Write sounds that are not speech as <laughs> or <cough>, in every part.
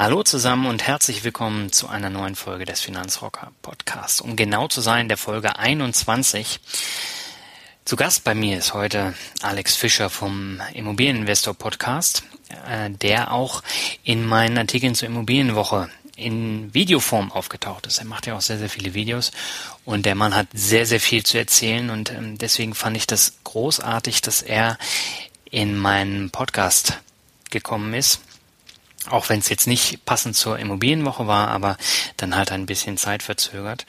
Hallo zusammen und herzlich willkommen zu einer neuen Folge des Finanzrocker Podcasts. Um genau zu sein, der Folge 21. Zu Gast bei mir ist heute Alex Fischer vom Immobilieninvestor Podcast, äh, der auch in meinen Artikeln zur Immobilienwoche in Videoform aufgetaucht ist. Er macht ja auch sehr, sehr viele Videos und der Mann hat sehr, sehr viel zu erzählen und ähm, deswegen fand ich das großartig, dass er in meinen Podcast gekommen ist. Auch wenn es jetzt nicht passend zur Immobilienwoche war, aber dann halt ein bisschen Zeit verzögert.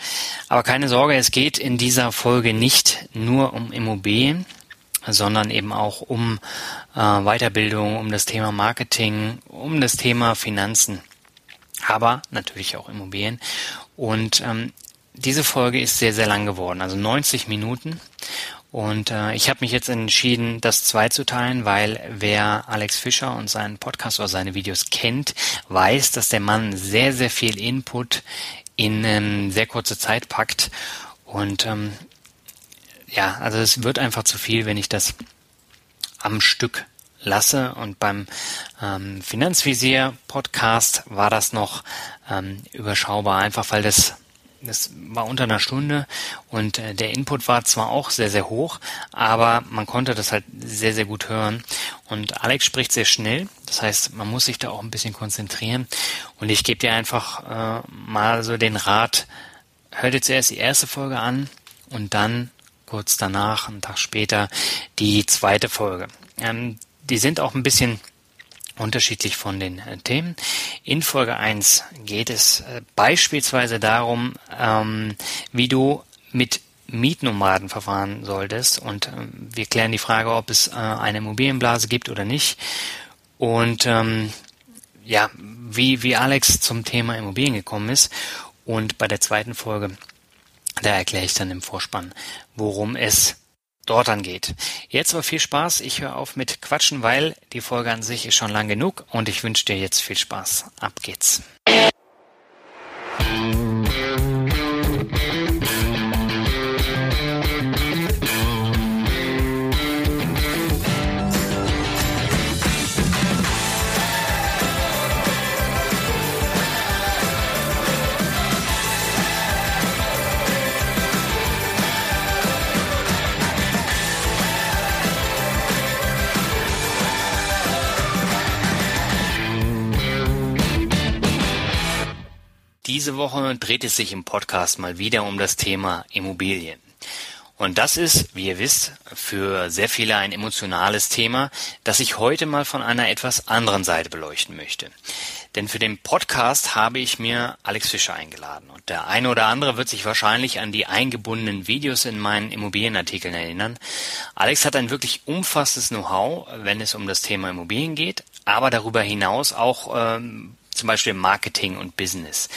Aber keine Sorge, es geht in dieser Folge nicht nur um Immobilien, sondern eben auch um äh, Weiterbildung, um das Thema Marketing, um das Thema Finanzen aber natürlich auch Immobilien. Und ähm, diese Folge ist sehr, sehr lang geworden, also 90 Minuten. Und äh, ich habe mich jetzt entschieden, das zweizuteilen, weil wer Alex Fischer und seinen Podcast oder seine Videos kennt, weiß, dass der Mann sehr, sehr viel Input in ähm, sehr kurze Zeit packt. Und ähm, ja, also es wird einfach zu viel, wenn ich das am Stück lasse. Und beim ähm, Finanzvisier-Podcast war das noch ähm, überschaubar, einfach weil das das war unter einer Stunde und äh, der Input war zwar auch sehr, sehr hoch, aber man konnte das halt sehr, sehr gut hören. Und Alex spricht sehr schnell, das heißt, man muss sich da auch ein bisschen konzentrieren. Und ich gebe dir einfach äh, mal so den Rat, hör dir zuerst die erste Folge an und dann kurz danach, einen Tag später, die zweite Folge. Ähm, die sind auch ein bisschen unterschiedlich von den äh, Themen. In Folge 1 geht es äh, beispielsweise darum, ähm, wie du mit Mietnomaden verfahren solltest. Und äh, wir klären die Frage, ob es äh, eine Immobilienblase gibt oder nicht. Und ähm, ja, wie, wie Alex zum Thema Immobilien gekommen ist. Und bei der zweiten Folge, da erkläre ich dann im Vorspann, worum es dort angeht. Jetzt aber viel Spaß. Ich höre auf mit Quatschen, weil die Folge an sich ist schon lang genug und ich wünsche dir jetzt viel Spaß. Ab geht's. Diese Woche dreht es sich im Podcast mal wieder um das Thema Immobilien. Und das ist, wie ihr wisst, für sehr viele ein emotionales Thema, das ich heute mal von einer etwas anderen Seite beleuchten möchte. Denn für den Podcast habe ich mir Alex Fischer eingeladen. Und der eine oder andere wird sich wahrscheinlich an die eingebundenen Videos in meinen Immobilienartikeln erinnern. Alex hat ein wirklich umfassendes Know-how, wenn es um das Thema Immobilien geht, aber darüber hinaus auch ähm, zum Beispiel Marketing und Business.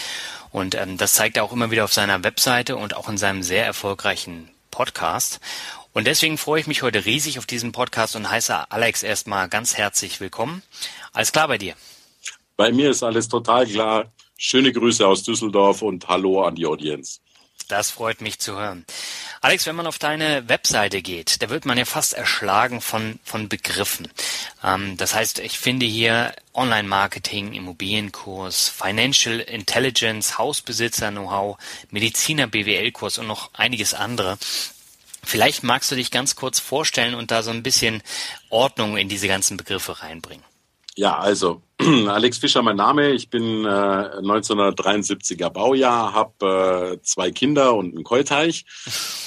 Und ähm, das zeigt er auch immer wieder auf seiner Webseite und auch in seinem sehr erfolgreichen Podcast. Und deswegen freue ich mich heute riesig auf diesen Podcast und heiße Alex erstmal ganz herzlich willkommen. Alles klar bei dir? Bei mir ist alles total klar. Schöne Grüße aus Düsseldorf und Hallo an die Audienz. Das freut mich zu hören. Alex, wenn man auf deine Webseite geht, da wird man ja fast erschlagen von, von Begriffen. Ähm, das heißt, ich finde hier Online-Marketing, Immobilienkurs, Financial Intelligence, Hausbesitzer-Know-how, Mediziner-BWL-Kurs und noch einiges andere. Vielleicht magst du dich ganz kurz vorstellen und da so ein bisschen Ordnung in diese ganzen Begriffe reinbringen. Ja, also <clears throat> Alex Fischer, mein Name. Ich bin äh, 1973er Baujahr, habe äh, zwei Kinder und einen Keuteich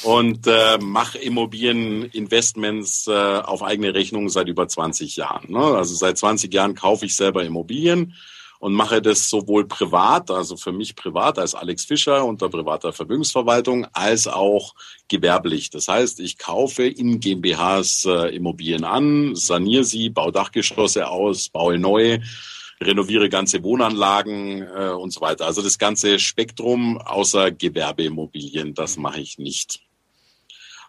und äh, mache Immobilieninvestments äh, auf eigene Rechnung seit über 20 Jahren. Ne? Also seit 20 Jahren kaufe ich selber Immobilien und mache das sowohl privat, also für mich privat als Alex Fischer unter privater Vermögensverwaltung, als auch gewerblich. Das heißt, ich kaufe in GmbHs äh, Immobilien an, saniere sie, baue Dachgeschosse aus, baue neue, renoviere ganze Wohnanlagen äh, und so weiter. Also das ganze Spektrum außer Gewerbeimmobilien, das mache ich nicht.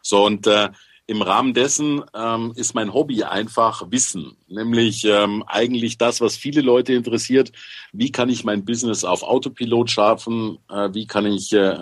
So und äh, im Rahmen dessen ähm, ist mein Hobby einfach Wissen, nämlich ähm, eigentlich das, was viele Leute interessiert. Wie kann ich mein Business auf Autopilot schaffen? Äh, wie kann ich äh,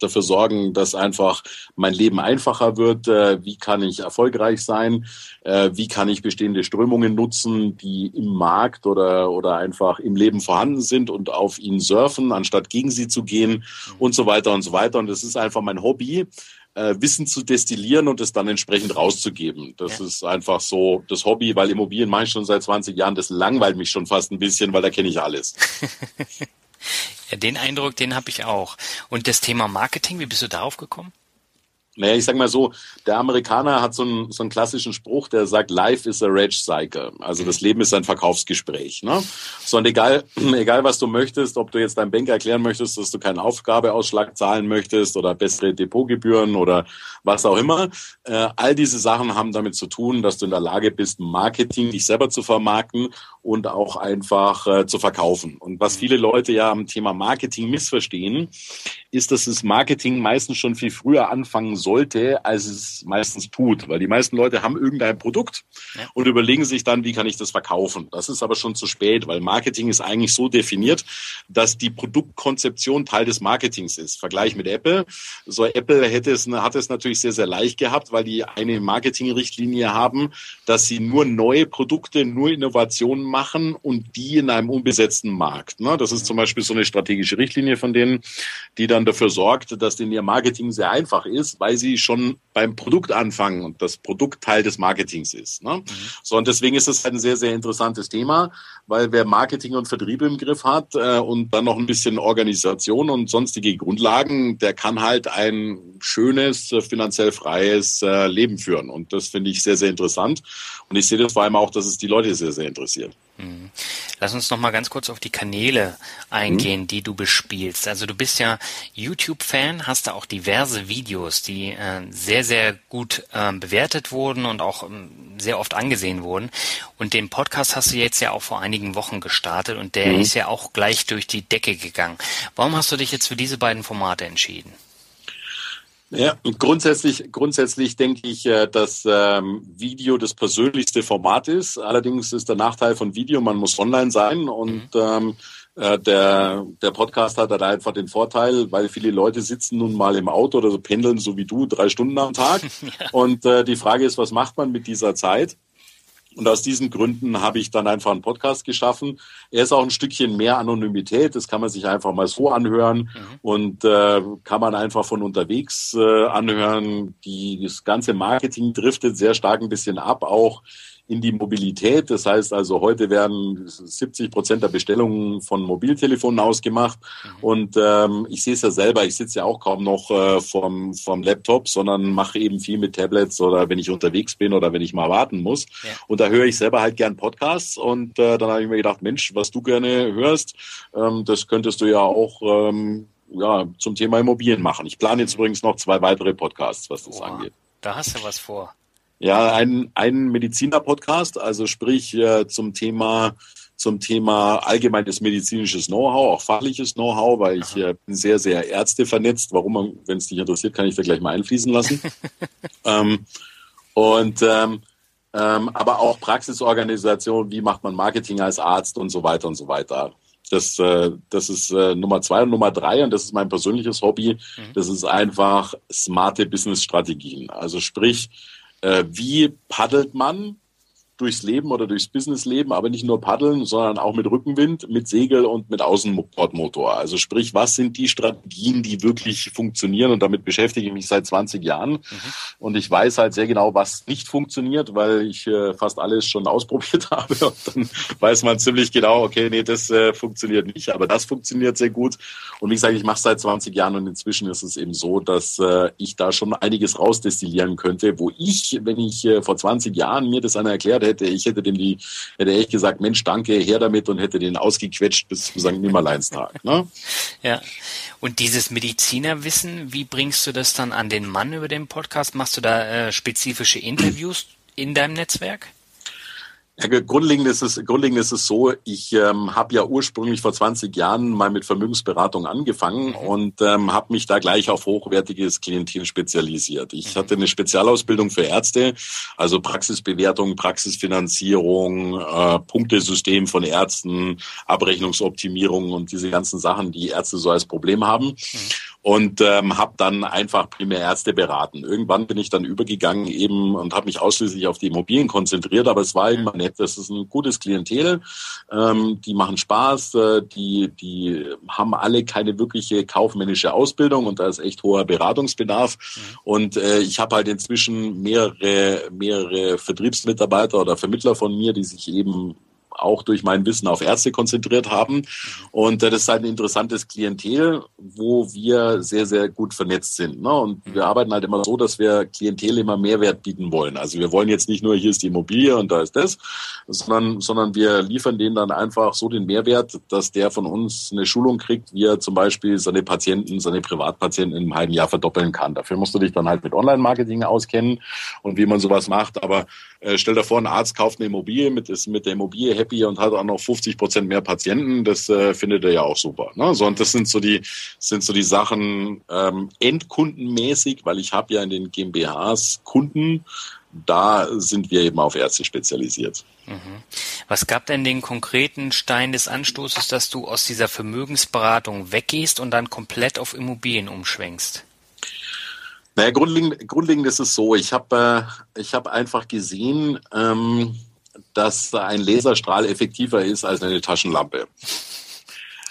dafür sorgen, dass einfach mein Leben einfacher wird? Äh, wie kann ich erfolgreich sein? Äh, wie kann ich bestehende Strömungen nutzen, die im Markt oder, oder einfach im Leben vorhanden sind und auf ihnen surfen, anstatt gegen sie zu gehen und so weiter und so weiter. Und das ist einfach mein Hobby äh, Wissen zu destillieren und es dann entsprechend rauszugeben. Das ja. ist einfach so das Hobby, weil Immobilien mache ich schon seit 20 Jahren. Das langweilt mich schon fast ein bisschen, weil da kenne ich alles. <laughs> ja, den Eindruck, den habe ich auch. Und das Thema Marketing, wie bist du darauf gekommen? Naja, ich sag mal so, der Amerikaner hat so einen, so einen klassischen Spruch, der sagt, Life is a rage cycle. Also das Leben ist ein Verkaufsgespräch. Ne? So, und egal, <clears throat> egal was du möchtest, ob du jetzt deinem Banker erklären möchtest, dass du keinen Aufgabeausschlag zahlen möchtest oder bessere Depotgebühren oder was auch immer, äh, all diese Sachen haben damit zu tun, dass du in der Lage bist, Marketing dich selber zu vermarkten und auch einfach äh, zu verkaufen. Und was viele Leute ja am Thema Marketing missverstehen, ist, dass das Marketing meistens schon viel früher anfangen sollte, als es meistens tut. Weil die meisten Leute haben irgendein Produkt ja. und überlegen sich dann, wie kann ich das verkaufen. Das ist aber schon zu spät, weil Marketing ist eigentlich so definiert, dass die Produktkonzeption Teil des Marketings ist. Vergleich mit Apple. So Apple hätte es, hat es natürlich sehr, sehr leicht gehabt, weil die eine Marketingrichtlinie haben, dass sie nur neue Produkte, nur Innovationen machen und die in einem unbesetzten Markt. Ne? Das ist zum Beispiel so eine strategische Richtlinie von denen, die dann dafür sorgt, dass denn ihr Marketing sehr einfach ist, weil sie schon beim Produkt anfangen und das Produkt Teil des Marketings ist. Ne? Mhm. So, und deswegen ist es ein sehr, sehr interessantes Thema, weil wer Marketing und Vertrieb im Griff hat äh, und dann noch ein bisschen Organisation und sonstige Grundlagen, der kann halt ein schönes, äh, finanziell freies äh, Leben führen. Und das finde ich sehr, sehr interessant. Und ich sehe das vor allem auch, dass es die Leute sehr, sehr interessiert. Mhm. Lass uns noch mal ganz kurz auf die Kanäle eingehen, mhm. die du bespielst. Also du bist ja YouTube-Fan, hast da auch diverse Videos, die äh, sehr, sehr gut äh, bewertet wurden und auch ähm, sehr oft angesehen wurden. Und den Podcast hast du jetzt ja auch vor einigen Wochen gestartet und der mhm. ist ja auch gleich durch die Decke gegangen. Warum hast du dich jetzt für diese beiden Formate entschieden? Ja, grundsätzlich, grundsätzlich denke ich, äh, dass ähm, Video das persönlichste Format ist. Allerdings ist der Nachteil von Video, man muss online sein und mhm. ähm, äh, der, der Podcast hat halt einfach den Vorteil, weil viele Leute sitzen nun mal im Auto oder so pendeln, so wie du, drei Stunden am Tag. <laughs> ja. Und äh, die Frage ist, was macht man mit dieser Zeit? Und aus diesen Gründen habe ich dann einfach einen Podcast geschaffen. Er ist auch ein Stückchen mehr Anonymität. Das kann man sich einfach mal so anhören mhm. und äh, kann man einfach von unterwegs äh, anhören. Die, das ganze Marketing driftet sehr stark ein bisschen ab, auch in die Mobilität. Das heißt also, heute werden 70 Prozent der Bestellungen von Mobiltelefonen ausgemacht. Mhm. Und ähm, ich sehe es ja selber, ich sitze ja auch kaum noch äh, vom, vom Laptop, sondern mache eben viel mit Tablets oder wenn ich unterwegs bin oder wenn ich mal warten muss. Ja. Und da höre ich selber halt gern Podcasts. Und äh, dann habe ich mir gedacht, Mensch, was du gerne hörst, ähm, das könntest du ja auch ähm, ja, zum Thema Immobilien machen. Ich plane jetzt übrigens noch zwei weitere Podcasts, was das Boah, angeht. Da hast du was vor. Ja, ein, ein Mediziner-Podcast, also sprich äh, zum Thema zum Thema allgemeines medizinisches Know-how, auch fachliches Know-how, weil ich äh, bin sehr, sehr Ärzte vernetzt. Warum, wenn es dich interessiert, kann ich da gleich mal einfließen lassen. <laughs> ähm, und ähm, ähm, aber auch Praxisorganisation, wie macht man Marketing als Arzt und so weiter und so weiter. Das, äh, das ist äh, Nummer zwei und Nummer drei, und das ist mein persönliches Hobby. Mhm. Das ist einfach smarte Business-Strategien. Also sprich, wie paddelt man durchs Leben oder durchs Businessleben, aber nicht nur paddeln, sondern auch mit Rückenwind, mit Segel und mit Außenbordmotor. Also sprich, was sind die Strategien, die wirklich funktionieren? Und damit beschäftige ich mich seit 20 Jahren. Mhm. Und ich weiß halt sehr genau, was nicht funktioniert, weil ich äh, fast alles schon <laughs> ausprobiert habe. Und dann weiß man ziemlich genau, okay, nee, das äh, funktioniert nicht, aber das funktioniert sehr gut. Und wie gesagt, ich mache es seit 20 Jahren und inzwischen ist es eben so, dass äh, ich da schon einiges rausdestillieren könnte, wo ich, wenn ich äh, vor 20 Jahren mir das einer erklärt hätte, hätte. Ich hätte dem die, hätte echt gesagt, Mensch, danke, her damit und hätte den ausgequetscht bis zum St. Nimmerleinstag. Ne? <laughs> Ja. Und dieses Medizinerwissen, wie bringst du das dann an den Mann über den Podcast? Machst du da äh, spezifische Interviews in deinem Netzwerk? Ja, grundlegend ist es, grundlegend ist es so, ich ähm, habe ja ursprünglich vor 20 Jahren mal mit Vermögensberatung angefangen mhm. und ähm, habe mich da gleich auf hochwertiges Klientel spezialisiert. Ich mhm. hatte eine Spezialausbildung für Ärzte, also Praxisbewertung, Praxisfinanzierung, äh, Punktesystem von Ärzten, Abrechnungsoptimierung und diese ganzen Sachen, die Ärzte so als Problem haben. Mhm und ähm, habe dann einfach primär Ärzte beraten. Irgendwann bin ich dann übergegangen eben und habe mich ausschließlich auf die Immobilien konzentriert, aber es war immer nett. Das ist ein gutes Klientel, ähm, die machen Spaß, äh, die die haben alle keine wirkliche kaufmännische Ausbildung und da ist echt hoher Beratungsbedarf. Mhm. Und äh, ich habe halt inzwischen mehrere mehrere Vertriebsmitarbeiter oder Vermittler von mir, die sich eben auch durch mein Wissen auf Ärzte konzentriert haben. Und das ist halt ein interessantes Klientel, wo wir sehr, sehr gut vernetzt sind. Ne? Und wir arbeiten halt immer so, dass wir Klientel immer Mehrwert bieten wollen. Also wir wollen jetzt nicht nur, hier ist die Immobilie und da ist das, sondern, sondern wir liefern denen dann einfach so den Mehrwert, dass der von uns eine Schulung kriegt, wie er zum Beispiel seine Patienten, seine Privatpatienten in einem halben Jahr verdoppeln kann. Dafür musst du dich dann halt mit Online-Marketing auskennen und wie man sowas macht. Aber äh, stell dir vor, ein Arzt kauft eine Immobilie, mit, ist mit der Immobilie happy und hat auch noch 50 Prozent mehr Patienten. Das äh, findet er ja auch super. Ne? So, und das sind so die, sind so die Sachen ähm, endkundenmäßig, weil ich habe ja in den GmbHs Kunden, da sind wir eben auf Ärzte spezialisiert. Mhm. Was gab denn den konkreten Stein des Anstoßes, dass du aus dieser Vermögensberatung weggehst und dann komplett auf Immobilien umschwenkst? Naja, grundlegend, grundlegend ist es so, ich habe äh, ich hab einfach gesehen, ähm, dass ein Laserstrahl effektiver ist als eine Taschenlampe.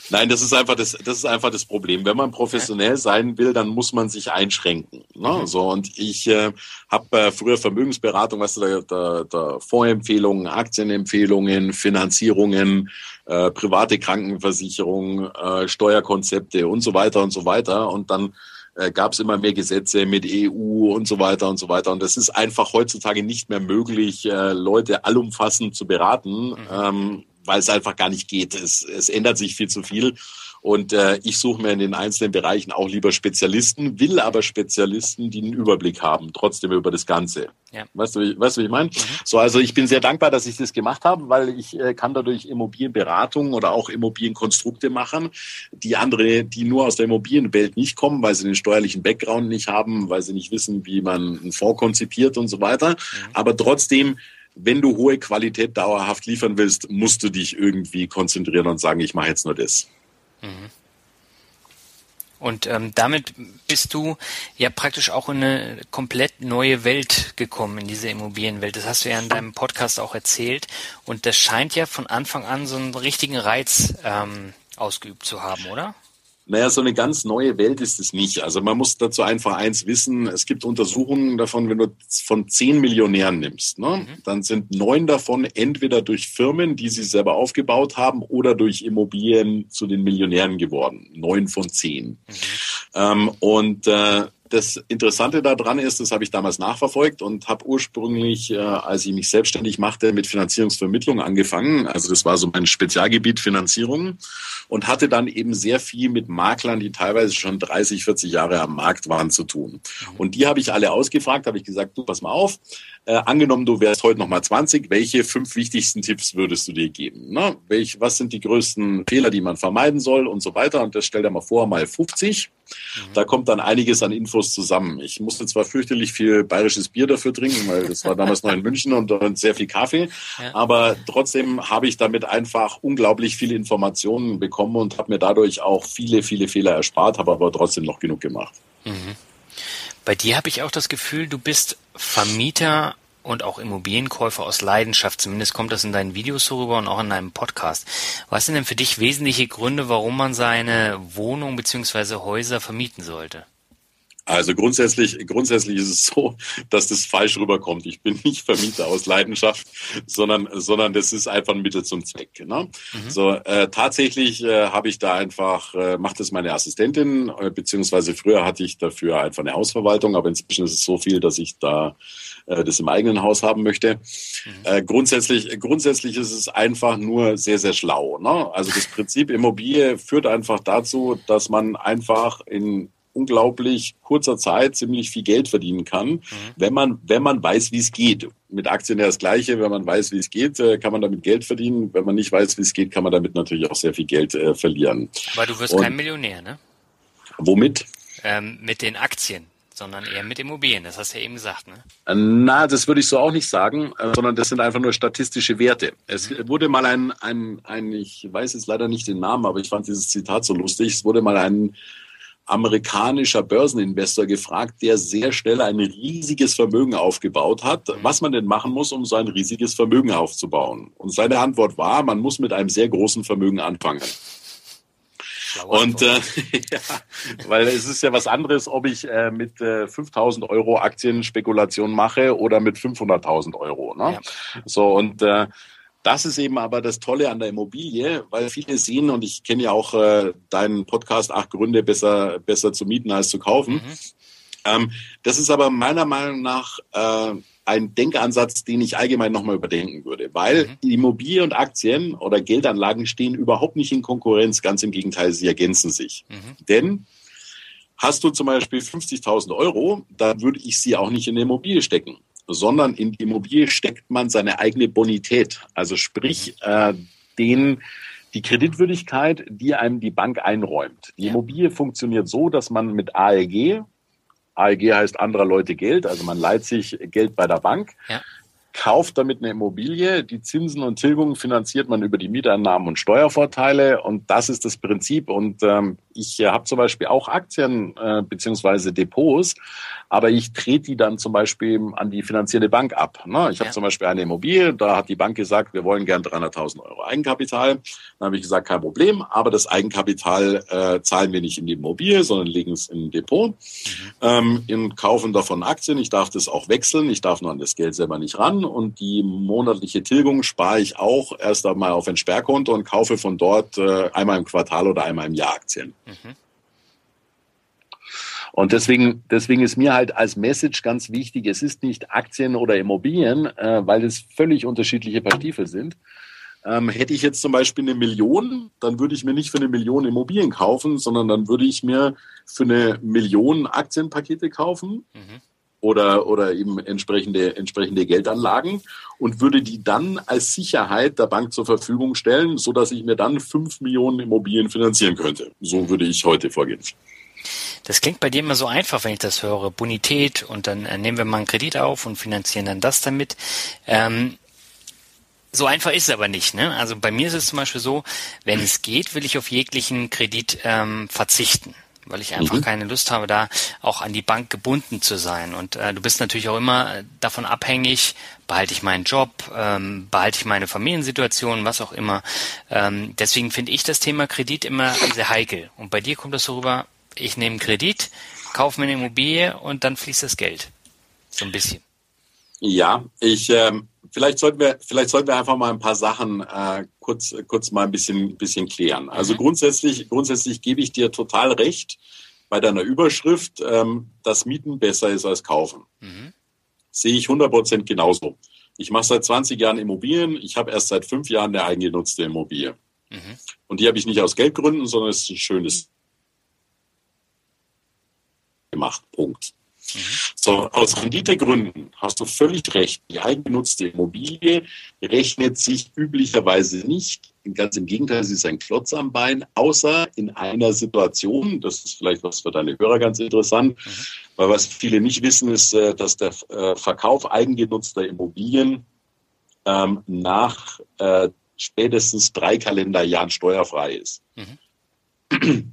Nein, das ist einfach das, das ist einfach das Problem. Wenn man professionell sein will, dann muss man sich einschränken. Ne? Mhm. So und ich äh, habe äh, früher Vermögensberatung, weißt du, da, da, da Fondsempfehlungen, Aktienempfehlungen, Finanzierungen, äh, private Krankenversicherung, äh, Steuerkonzepte und so weiter und so weiter. Und dann äh, gab es immer mehr Gesetze mit EU und so weiter und so weiter. Und das ist einfach heutzutage nicht mehr möglich, äh, Leute allumfassend zu beraten, mhm. ähm, weil es einfach gar nicht geht. Es, es ändert sich viel zu viel. Und äh, ich suche mir in den einzelnen Bereichen auch lieber Spezialisten, will aber Spezialisten, die einen Überblick haben, trotzdem über das Ganze. Ja. Weißt du, weißt du, wie ich meine? Mhm. So, also ich bin sehr dankbar, dass ich das gemacht habe, weil ich äh, kann dadurch Immobilienberatung oder auch Immobilienkonstrukte machen, die andere, die nur aus der Immobilienwelt nicht kommen, weil sie den steuerlichen Background nicht haben, weil sie nicht wissen, wie man einen Fonds konzipiert und so weiter. Mhm. Aber trotzdem wenn du hohe Qualität dauerhaft liefern willst, musst du dich irgendwie konzentrieren und sagen, ich mache jetzt nur das. Mhm. Und ähm, damit bist du ja praktisch auch in eine komplett neue Welt gekommen, in diese Immobilienwelt. Das hast du ja in deinem Podcast auch erzählt. Und das scheint ja von Anfang an so einen richtigen Reiz ähm, ausgeübt zu haben, oder? Naja, so eine ganz neue Welt ist es nicht. Also man muss dazu einfach eins wissen. Es gibt Untersuchungen davon, wenn du von zehn Millionären nimmst, ne, mhm. dann sind neun davon entweder durch Firmen, die sie selber aufgebaut haben, oder durch Immobilien zu den Millionären geworden. Neun von zehn. Mhm. Ähm, und äh, das Interessante daran ist, das habe ich damals nachverfolgt und habe ursprünglich, äh, als ich mich selbstständig machte, mit Finanzierungsvermittlung angefangen. Also das war so mein Spezialgebiet Finanzierung und hatte dann eben sehr viel mit Maklern, die teilweise schon 30, 40 Jahre am Markt waren, zu tun. Und die habe ich alle ausgefragt, habe ich gesagt, du pass mal auf, äh, angenommen, du wärst heute nochmal 20, welche fünf wichtigsten Tipps würdest du dir geben? Ne? Welch, was sind die größten Fehler, die man vermeiden soll und so weiter? Und das stell dir mal vor, mal 50. Mhm. Da kommt dann einiges an Infos zusammen. Ich musste zwar fürchterlich viel bayerisches Bier dafür trinken, weil das war damals noch in München und, und sehr viel Kaffee, ja. aber trotzdem habe ich damit einfach unglaublich viele Informationen bekommen und habe mir dadurch auch viele, viele Fehler erspart, habe aber trotzdem noch genug gemacht. Mhm. Bei dir habe ich auch das Gefühl, du bist Vermieter und auch Immobilienkäufer aus Leidenschaft. Zumindest kommt das in deinen Videos so rüber und auch in deinem Podcast. Was sind denn für dich wesentliche Gründe, warum man seine Wohnung bzw. Häuser vermieten sollte? Also grundsätzlich, grundsätzlich ist es so, dass das falsch rüberkommt. Ich bin nicht Vermieter aus Leidenschaft, sondern, sondern das ist einfach ein Mittel zum Zweck. Ne? Mhm. So äh, tatsächlich äh, habe ich da einfach, äh, macht das meine Assistentin, äh, beziehungsweise früher hatte ich dafür einfach eine Hausverwaltung, aber inzwischen ist es so viel, dass ich da äh, das im eigenen Haus haben möchte. Mhm. Äh, grundsätzlich, grundsätzlich ist es einfach nur sehr, sehr schlau. Ne? Also das Prinzip Immobilie führt einfach dazu, dass man einfach in unglaublich kurzer Zeit ziemlich viel Geld verdienen kann, mhm. wenn man wenn man weiß, wie es geht. Mit Aktien ja das Gleiche. Wenn man weiß, wie es geht, äh, kann man damit Geld verdienen. Wenn man nicht weiß, wie es geht, kann man damit natürlich auch sehr viel Geld äh, verlieren. Aber du wirst Und kein Millionär, ne? Womit? Ähm, mit den Aktien sondern eher mit Immobilien. Das hast du ja eben gesagt, ne? Na, das würde ich so auch nicht sagen, äh, sondern das sind einfach nur statistische Werte. Es mhm. wurde mal ein, ein, ein, ich weiß jetzt leider nicht den Namen, aber ich fand dieses Zitat so lustig. Es wurde mal ein amerikanischer Börseninvestor gefragt, der sehr schnell ein riesiges Vermögen aufgebaut hat, was man denn machen muss, um so ein riesiges Vermögen aufzubauen. Und seine Antwort war, man muss mit einem sehr großen Vermögen anfangen. Und äh, <laughs> ja, weil es ist ja was anderes, ob ich äh, mit äh, 5000 Euro Aktienspekulation mache oder mit 500.000 Euro. Ne? Ja. So und äh, das ist eben aber das Tolle an der Immobilie, weil viele sehen, und ich kenne ja auch äh, deinen Podcast, acht Gründe, besser, besser zu mieten als zu kaufen. Mhm. Ähm, das ist aber meiner Meinung nach äh, ein Denkansatz, den ich allgemein nochmal überdenken würde, weil mhm. Immobilie und Aktien oder Geldanlagen stehen überhaupt nicht in Konkurrenz, ganz im Gegenteil, sie ergänzen sich. Mhm. Denn hast du zum Beispiel 50.000 Euro, dann würde ich sie auch nicht in eine Immobilie stecken sondern in die Immobilie steckt man seine eigene Bonität. Also sprich, äh, den, die Kreditwürdigkeit, die einem die Bank einräumt. Die Immobilie funktioniert so, dass man mit ALG, ALG heißt anderer Leute Geld, also man leiht sich Geld bei der Bank, ja. Kauft damit eine Immobilie, die Zinsen und Tilgungen finanziert man über die Mieteinnahmen und Steuervorteile und das ist das Prinzip. Und ähm, ich äh, habe zum Beispiel auch Aktien äh, beziehungsweise Depots, aber ich trete die dann zum Beispiel an die finanzierende Bank ab. Ne? Ich ja. habe zum Beispiel eine Immobilie, da hat die Bank gesagt, wir wollen gern 300.000 Euro Eigenkapital. Dann habe ich gesagt, kein Problem, aber das Eigenkapital äh, zahlen wir nicht in die Immobilie, sondern legen es in ein Depot, mhm. ähm, in kaufen davon Aktien. Ich darf das auch wechseln, ich darf nur an das Geld selber nicht ran und die monatliche Tilgung spare ich auch erst einmal auf ein Sperrkonto und kaufe von dort äh, einmal im Quartal oder einmal im Jahr Aktien. Mhm. Und deswegen, deswegen ist mir halt als Message ganz wichtig, es ist nicht Aktien oder Immobilien, äh, weil es völlig unterschiedliche Paar Stiefel sind. Ähm, hätte ich jetzt zum Beispiel eine Million, dann würde ich mir nicht für eine Million Immobilien kaufen, sondern dann würde ich mir für eine Million Aktienpakete kaufen mhm. Oder, oder eben entsprechende, entsprechende Geldanlagen und würde die dann als Sicherheit der Bank zur Verfügung stellen, so dass ich mir dann fünf Millionen Immobilien finanzieren könnte. So würde ich heute vorgehen. Das klingt bei dir immer so einfach, wenn ich das höre. Bonität und dann äh, nehmen wir mal einen Kredit auf und finanzieren dann das damit. Ähm, so einfach ist es aber nicht. Ne? Also bei mir ist es zum Beispiel so, wenn es geht, will ich auf jeglichen Kredit ähm, verzichten weil ich einfach mhm. keine Lust habe, da auch an die Bank gebunden zu sein. Und äh, du bist natürlich auch immer äh, davon abhängig, behalte ich meinen Job, ähm, behalte ich meine Familiensituation, was auch immer. Ähm, deswegen finde ich das Thema Kredit immer sehr heikel. Und bei dir kommt das so rüber, ich nehme Kredit, kaufe mir eine Immobilie und dann fließt das Geld. So ein bisschen. Ja, ich ähm, vielleicht sollten wir vielleicht sollten wir einfach mal ein paar Sachen äh, kurz kurz mal ein bisschen bisschen klären. Also mhm. grundsätzlich grundsätzlich gebe ich dir total recht bei deiner Überschrift, ähm, dass Mieten besser ist als kaufen. Mhm. Sehe ich 100% genauso. Ich mache seit 20 Jahren Immobilien. Ich habe erst seit fünf Jahren eine eigengenutzte Immobilie. Mhm. Und die habe ich nicht aus Geldgründen, sondern es ist ein schönes gemacht. Punkt. Mhm. So, aus Renditegründen hast du völlig recht. Die eigengenutzte Immobilie rechnet sich üblicherweise nicht. Ganz im Gegenteil, sie ist ein Klotz am Bein, außer in einer Situation, das ist vielleicht was für deine Hörer ganz interessant, mhm. weil was viele nicht wissen, ist, äh, dass der äh, Verkauf eigengenutzter Immobilien ähm, nach äh, spätestens drei Kalenderjahren steuerfrei ist. Mhm. <clears throat>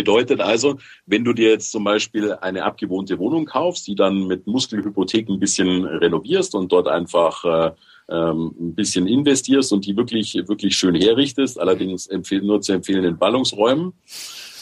Bedeutet also, wenn du dir jetzt zum Beispiel eine abgewohnte Wohnung kaufst, die dann mit Muskelhypothek ein bisschen renovierst und dort einfach äh, ähm, ein bisschen investierst und die wirklich, wirklich schön herrichtest, allerdings nur zu empfehlen in Ballungsräumen,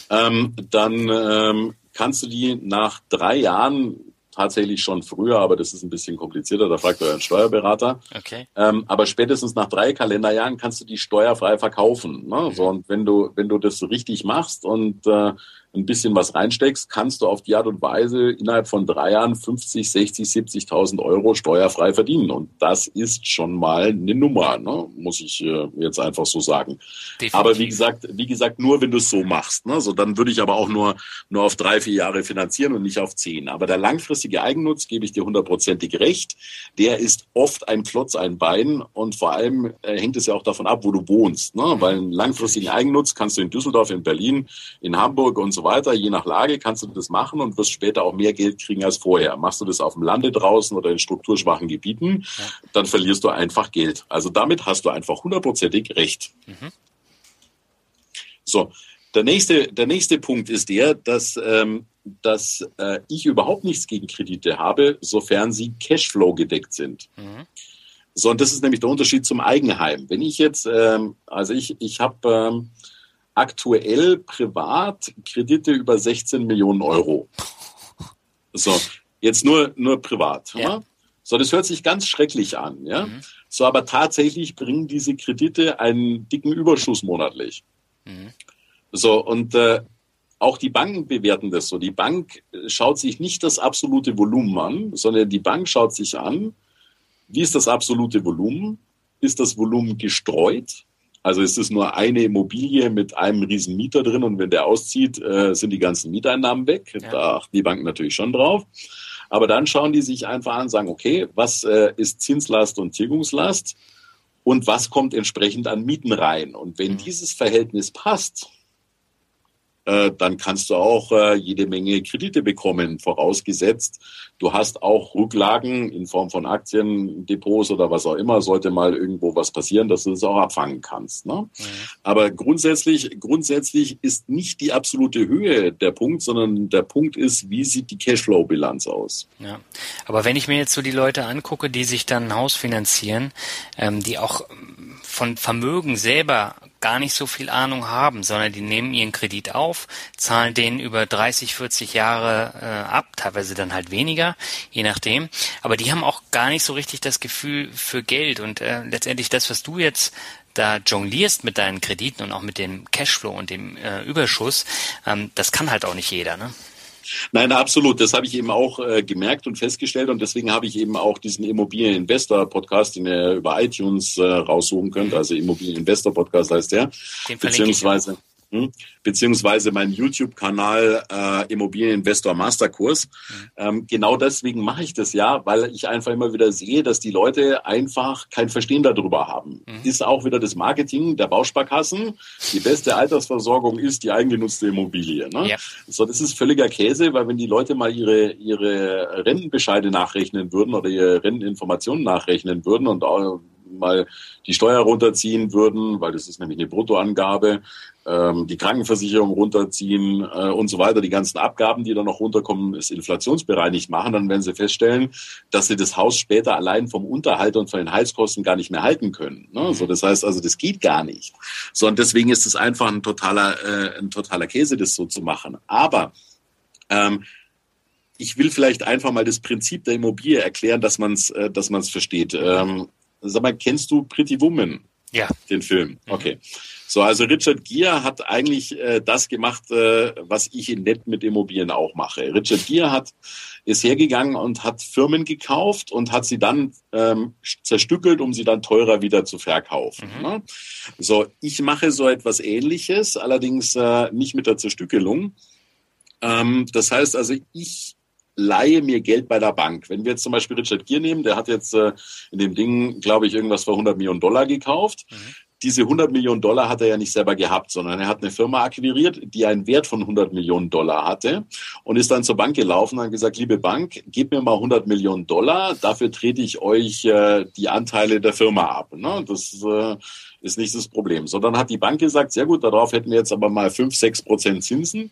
ähm, dann ähm, kannst du die nach drei Jahren tatsächlich schon früher, aber das ist ein bisschen komplizierter, da fragt euren Steuerberater. Okay. Ähm, aber spätestens nach drei Kalenderjahren kannst du die steuerfrei verkaufen. Ne? So, und wenn du, wenn du das richtig machst und äh, ein bisschen was reinsteckst, kannst du auf die Art und Weise innerhalb von drei Jahren 50, 60, 70.000 Euro steuerfrei verdienen. Und das ist schon mal eine Nummer, ne? muss ich äh, jetzt einfach so sagen. Definitiv. Aber wie gesagt, wie gesagt, nur wenn du es so machst. Ne? So, dann würde ich aber auch nur, nur auf drei, vier Jahre finanzieren und nicht auf zehn. Aber der langfristige Eigennutz, gebe ich dir hundertprozentig recht, der ist oft ein Klotz, ein Bein. Und vor allem äh, hängt es ja auch davon ab, wo du wohnst. Ne? Weil einen langfristigen Eigennutz kannst du in Düsseldorf, in Berlin, in Hamburg und so so weiter. Je nach Lage kannst du das machen und wirst später auch mehr Geld kriegen als vorher. Machst du das auf dem Lande draußen oder in strukturschwachen Gebieten, ja. dann verlierst du einfach Geld. Also damit hast du einfach hundertprozentig recht. Mhm. So, der nächste, der nächste Punkt ist der, dass, ähm, dass äh, ich überhaupt nichts gegen Kredite habe, sofern sie Cashflow gedeckt sind. Mhm. So, und das ist nämlich der Unterschied zum Eigenheim. Wenn ich jetzt, ähm, also ich, ich habe ähm, aktuell privat Kredite über 16 Millionen Euro. So, jetzt nur, nur privat. Ja. So, das hört sich ganz schrecklich an, ja. Mhm. So, aber tatsächlich bringen diese Kredite einen dicken Überschuss monatlich. Mhm. So, und äh, auch die Banken bewerten das so. Die Bank schaut sich nicht das absolute Volumen an, sondern die Bank schaut sich an, wie ist das absolute Volumen? Ist das Volumen gestreut? Also es ist nur eine Immobilie mit einem riesen Mieter drin und wenn der auszieht, äh, sind die ganzen Mieteinnahmen weg. Ja. Da achten die Banken natürlich schon drauf. Aber dann schauen die sich einfach an, sagen, okay, was äh, ist Zinslast und Tilgungslast und was kommt entsprechend an Mieten rein? Und wenn mhm. dieses Verhältnis passt, äh, dann kannst du auch äh, jede Menge Kredite bekommen, vorausgesetzt, du hast auch Rücklagen in Form von Aktiendepots oder was auch immer, sollte mal irgendwo was passieren, dass du das auch abfangen kannst. Ne? Mhm. Aber grundsätzlich, grundsätzlich ist nicht die absolute Höhe der Punkt, sondern der Punkt ist, wie sieht die Cashflow-Bilanz aus? Ja, aber wenn ich mir jetzt so die Leute angucke, die sich dann ein Haus finanzieren, ähm, die auch von Vermögen selber gar nicht so viel Ahnung haben, sondern die nehmen ihren Kredit auf, zahlen den über 30, 40 Jahre äh, ab, teilweise dann halt weniger, je nachdem. Aber die haben auch gar nicht so richtig das Gefühl für Geld und äh, letztendlich das, was du jetzt da jonglierst mit deinen Krediten und auch mit dem Cashflow und dem äh, Überschuss, ähm, das kann halt auch nicht jeder, ne? Nein, absolut. Das habe ich eben auch äh, gemerkt und festgestellt und deswegen habe ich eben auch diesen Immobilieninvestor-Podcast, den ihr über iTunes äh, raussuchen könnt. Also Immobilieninvestor-Podcast heißt der. Beziehungsweise. Beziehungsweise mein YouTube-Kanal äh, Immobilieninvestor Masterkurs. Mhm. Ähm, genau deswegen mache ich das ja, weil ich einfach immer wieder sehe, dass die Leute einfach kein Verstehen darüber haben. Mhm. Ist auch wieder das Marketing der Bausparkassen. Die beste Altersversorgung ist die eigengenutzte Immobilie. Ne? Ja. So, das ist völliger Käse, weil wenn die Leute mal ihre, ihre Rentenbescheide nachrechnen würden oder ihre Renteninformationen nachrechnen würden und auch mal die Steuer runterziehen würden, weil das ist nämlich eine Bruttoangabe, ähm, die Krankenversicherung runterziehen äh, und so weiter, die ganzen Abgaben, die dann noch runterkommen, ist inflationsbereinigt machen, dann werden sie feststellen, dass sie das Haus später allein vom Unterhalt und von den Heizkosten gar nicht mehr halten können. Ne? So, das heißt also, das geht gar nicht. So, und deswegen ist es einfach ein totaler, äh, ein totaler Käse, das so zu machen. Aber ähm, ich will vielleicht einfach mal das Prinzip der Immobilie erklären, dass man es äh, dass man's versteht. Ähm, sag mal, kennst du Pretty Woman? Ja. Den Film. Mhm. Okay. So, also Richard Gere hat eigentlich äh, das gemacht, äh, was ich in Net mit Immobilien auch mache. Richard Gere hat ist hergegangen und hat Firmen gekauft und hat sie dann ähm, zerstückelt, um sie dann teurer wieder zu verkaufen. Mhm. Ne? So, ich mache so etwas Ähnliches, allerdings äh, nicht mit der Zerstückelung. Ähm, das heißt also, ich leihe mir Geld bei der Bank. Wenn wir jetzt zum Beispiel Richard Gere nehmen, der hat jetzt äh, in dem Ding, glaube ich, irgendwas für 100 Millionen Dollar gekauft. Mhm. Diese 100 Millionen Dollar hat er ja nicht selber gehabt, sondern er hat eine Firma akquiriert, die einen Wert von 100 Millionen Dollar hatte und ist dann zur Bank gelaufen und hat gesagt, liebe Bank, gebt mir mal 100 Millionen Dollar, dafür trete ich euch äh, die Anteile der Firma ab. Ne? Das äh, ist nicht das Problem. So, dann hat die Bank gesagt, sehr gut, darauf hätten wir jetzt aber mal 5, 6 Prozent Zinsen.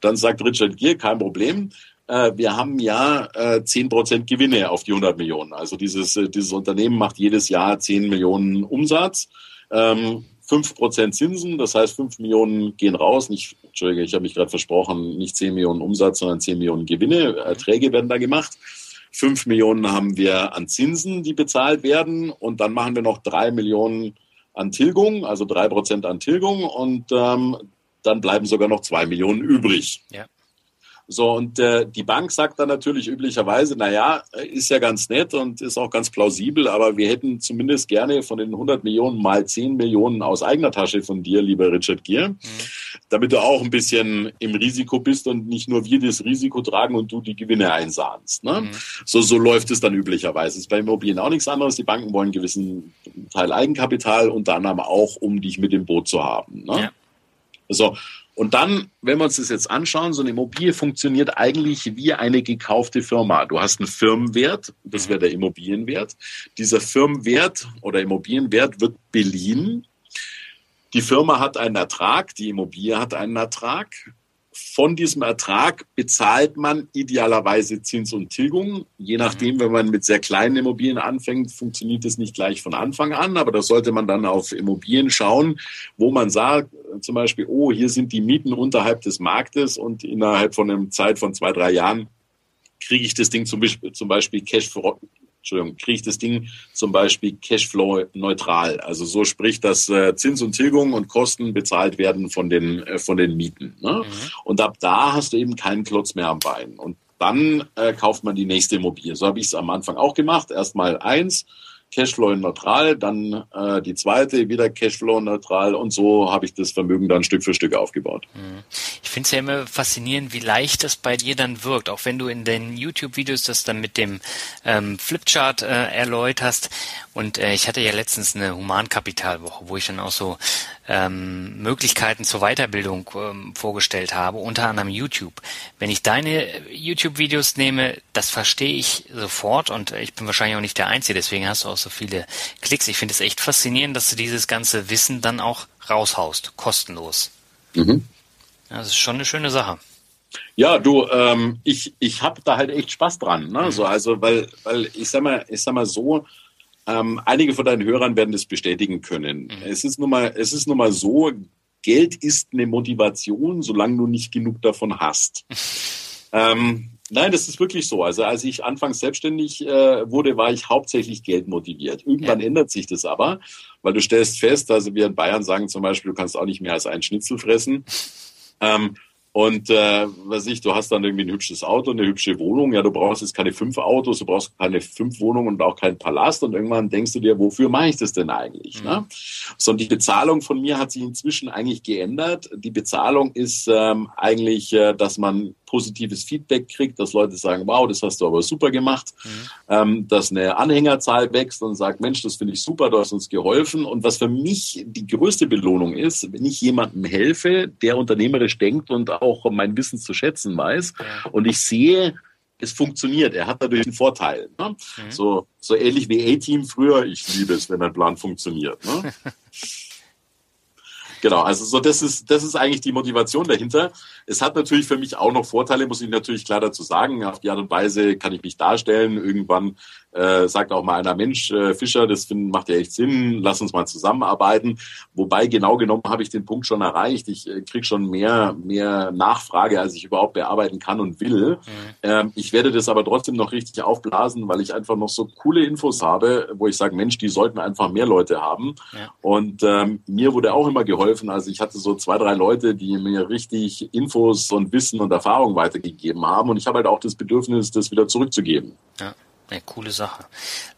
Dann sagt Richard Gere, kein Problem, wir haben ja äh, zehn Prozent Gewinne auf die 100 Millionen. Also dieses, äh, dieses Unternehmen macht jedes Jahr 10 Millionen Umsatz. Ähm, fünf Prozent Zinsen, das heißt fünf Millionen gehen raus. Nicht, Entschuldige, ich habe mich gerade versprochen, nicht zehn Millionen Umsatz, sondern zehn Millionen Gewinne, Erträge werden da gemacht. Fünf Millionen haben wir an Zinsen, die bezahlt werden. Und dann machen wir noch drei Millionen an Tilgung, also drei Prozent an Tilgung. Und ähm, dann bleiben sogar noch zwei Millionen übrig. Ja. So, und äh, die Bank sagt dann natürlich üblicherweise, na ja, ist ja ganz nett und ist auch ganz plausibel, aber wir hätten zumindest gerne von den 100 Millionen mal 10 Millionen aus eigener Tasche von dir, lieber Richard Gier, mhm. damit du auch ein bisschen im Risiko bist und nicht nur wir das Risiko tragen und du die Gewinne einsahnst. Ne? Mhm. So, so läuft es dann üblicherweise. Das ist bei Immobilien auch nichts anderes. Die Banken wollen einen gewissen Teil Eigenkapital, unter anderem auch, um dich mit dem Boot zu haben. Ne? Ja. So, und dann, wenn wir uns das jetzt anschauen, so eine Immobilie funktioniert eigentlich wie eine gekaufte Firma. Du hast einen Firmenwert, das wäre der Immobilienwert. Dieser Firmenwert oder Immobilienwert wird beliehen. Die Firma hat einen Ertrag, die Immobilie hat einen Ertrag von diesem Ertrag bezahlt man idealerweise Zins und Tilgung. Je nachdem, wenn man mit sehr kleinen Immobilien anfängt, funktioniert das nicht gleich von Anfang an, aber da sollte man dann auf Immobilien schauen, wo man sagt, zum Beispiel, oh, hier sind die Mieten unterhalb des Marktes und innerhalb von einer Zeit von zwei, drei Jahren kriege ich das Ding zum Beispiel, zum Beispiel Cash, Entschuldigung, kriege ich das Ding zum Beispiel Cashflow neutral. Also so sprich, dass äh, Zins und Tilgung und Kosten bezahlt werden von den, äh, von den Mieten. Ne? Mhm. Und ab da hast du eben keinen Klotz mehr am Bein. Und dann äh, kauft man die nächste Immobilie. So habe ich es am Anfang auch gemacht. Erstmal eins Cashflow neutral, dann äh, die zweite wieder Cashflow neutral und so habe ich das Vermögen dann Stück für Stück aufgebaut. Mhm. Ich finde es ja immer faszinierend, wie leicht das bei dir dann wirkt, auch wenn du in den YouTube-Videos das dann mit dem ähm, Flipchart äh, erläuterst. Und äh, ich hatte ja letztens eine Humankapitalwoche, wo ich dann auch so ähm, Möglichkeiten zur Weiterbildung ähm, vorgestellt habe, unter anderem YouTube. Wenn ich deine YouTube-Videos nehme, das verstehe ich sofort und ich bin wahrscheinlich auch nicht der Einzige, deswegen hast du auch so viele Klicks. Ich finde es echt faszinierend, dass du dieses ganze Wissen dann auch raushaust, kostenlos. Mhm. Ja, das ist schon eine schöne Sache. Ja, du, ähm, ich, ich habe da halt echt Spaß dran. Ne? Mhm. So, also, weil, weil ich sag mal, ich sag mal so, ähm, einige von deinen Hörern werden das bestätigen können. Mhm. Es ist nun mal, es ist nun mal so, Geld ist eine Motivation, solange du nicht genug davon hast. <laughs> ähm, nein, das ist wirklich so. Also als ich anfangs selbstständig äh, wurde, war ich hauptsächlich geldmotiviert. Irgendwann ja. ändert sich das aber, weil du stellst fest, also wir in Bayern sagen zum Beispiel, du kannst auch nicht mehr als einen Schnitzel fressen. <laughs> Ähm, und äh, was ich, du hast dann irgendwie ein hübsches Auto, eine hübsche Wohnung. Ja, du brauchst jetzt keine fünf Autos, du brauchst keine fünf Wohnungen und auch keinen Palast. Und irgendwann denkst du dir, wofür mache ich das denn eigentlich? Mhm. Ne? So, und die Bezahlung von mir hat sich inzwischen eigentlich geändert. Die Bezahlung ist ähm, eigentlich, äh, dass man positives Feedback kriegt, dass Leute sagen, wow, das hast du aber super gemacht, mhm. ähm, dass eine Anhängerzahl wächst und sagt, Mensch, das finde ich super, du hast uns geholfen. Und was für mich die größte Belohnung ist, wenn ich jemandem helfe, der unternehmerisch denkt und auch mein Wissen zu schätzen weiß und ich sehe, es funktioniert. Er hat dadurch einen Vorteil. Ne? Mhm. So, so ähnlich wie A-Team früher. Ich liebe es, wenn ein Plan funktioniert. Ne? <laughs> Genau, also so das ist das ist eigentlich die Motivation dahinter. Es hat natürlich für mich auch noch Vorteile, muss ich natürlich klar dazu sagen. Auf die Art und Weise kann ich mich darstellen. Irgendwann äh, sagt auch mal einer Mensch, äh, Fischer, das find, macht ja echt Sinn, lass uns mal zusammenarbeiten. Wobei genau genommen habe ich den Punkt schon erreicht. Ich äh, kriege schon mehr mehr Nachfrage, als ich überhaupt bearbeiten kann und will. Mhm. Ähm, ich werde das aber trotzdem noch richtig aufblasen, weil ich einfach noch so coole Infos habe, wo ich sage, Mensch, die sollten einfach mehr Leute haben. Ja. Und ähm, mir wurde auch immer geholfen. Also ich hatte so zwei, drei Leute, die mir richtig Infos und Wissen und Erfahrung weitergegeben haben. Und ich habe halt auch das Bedürfnis, das wieder zurückzugeben. Ja. Eine coole Sache.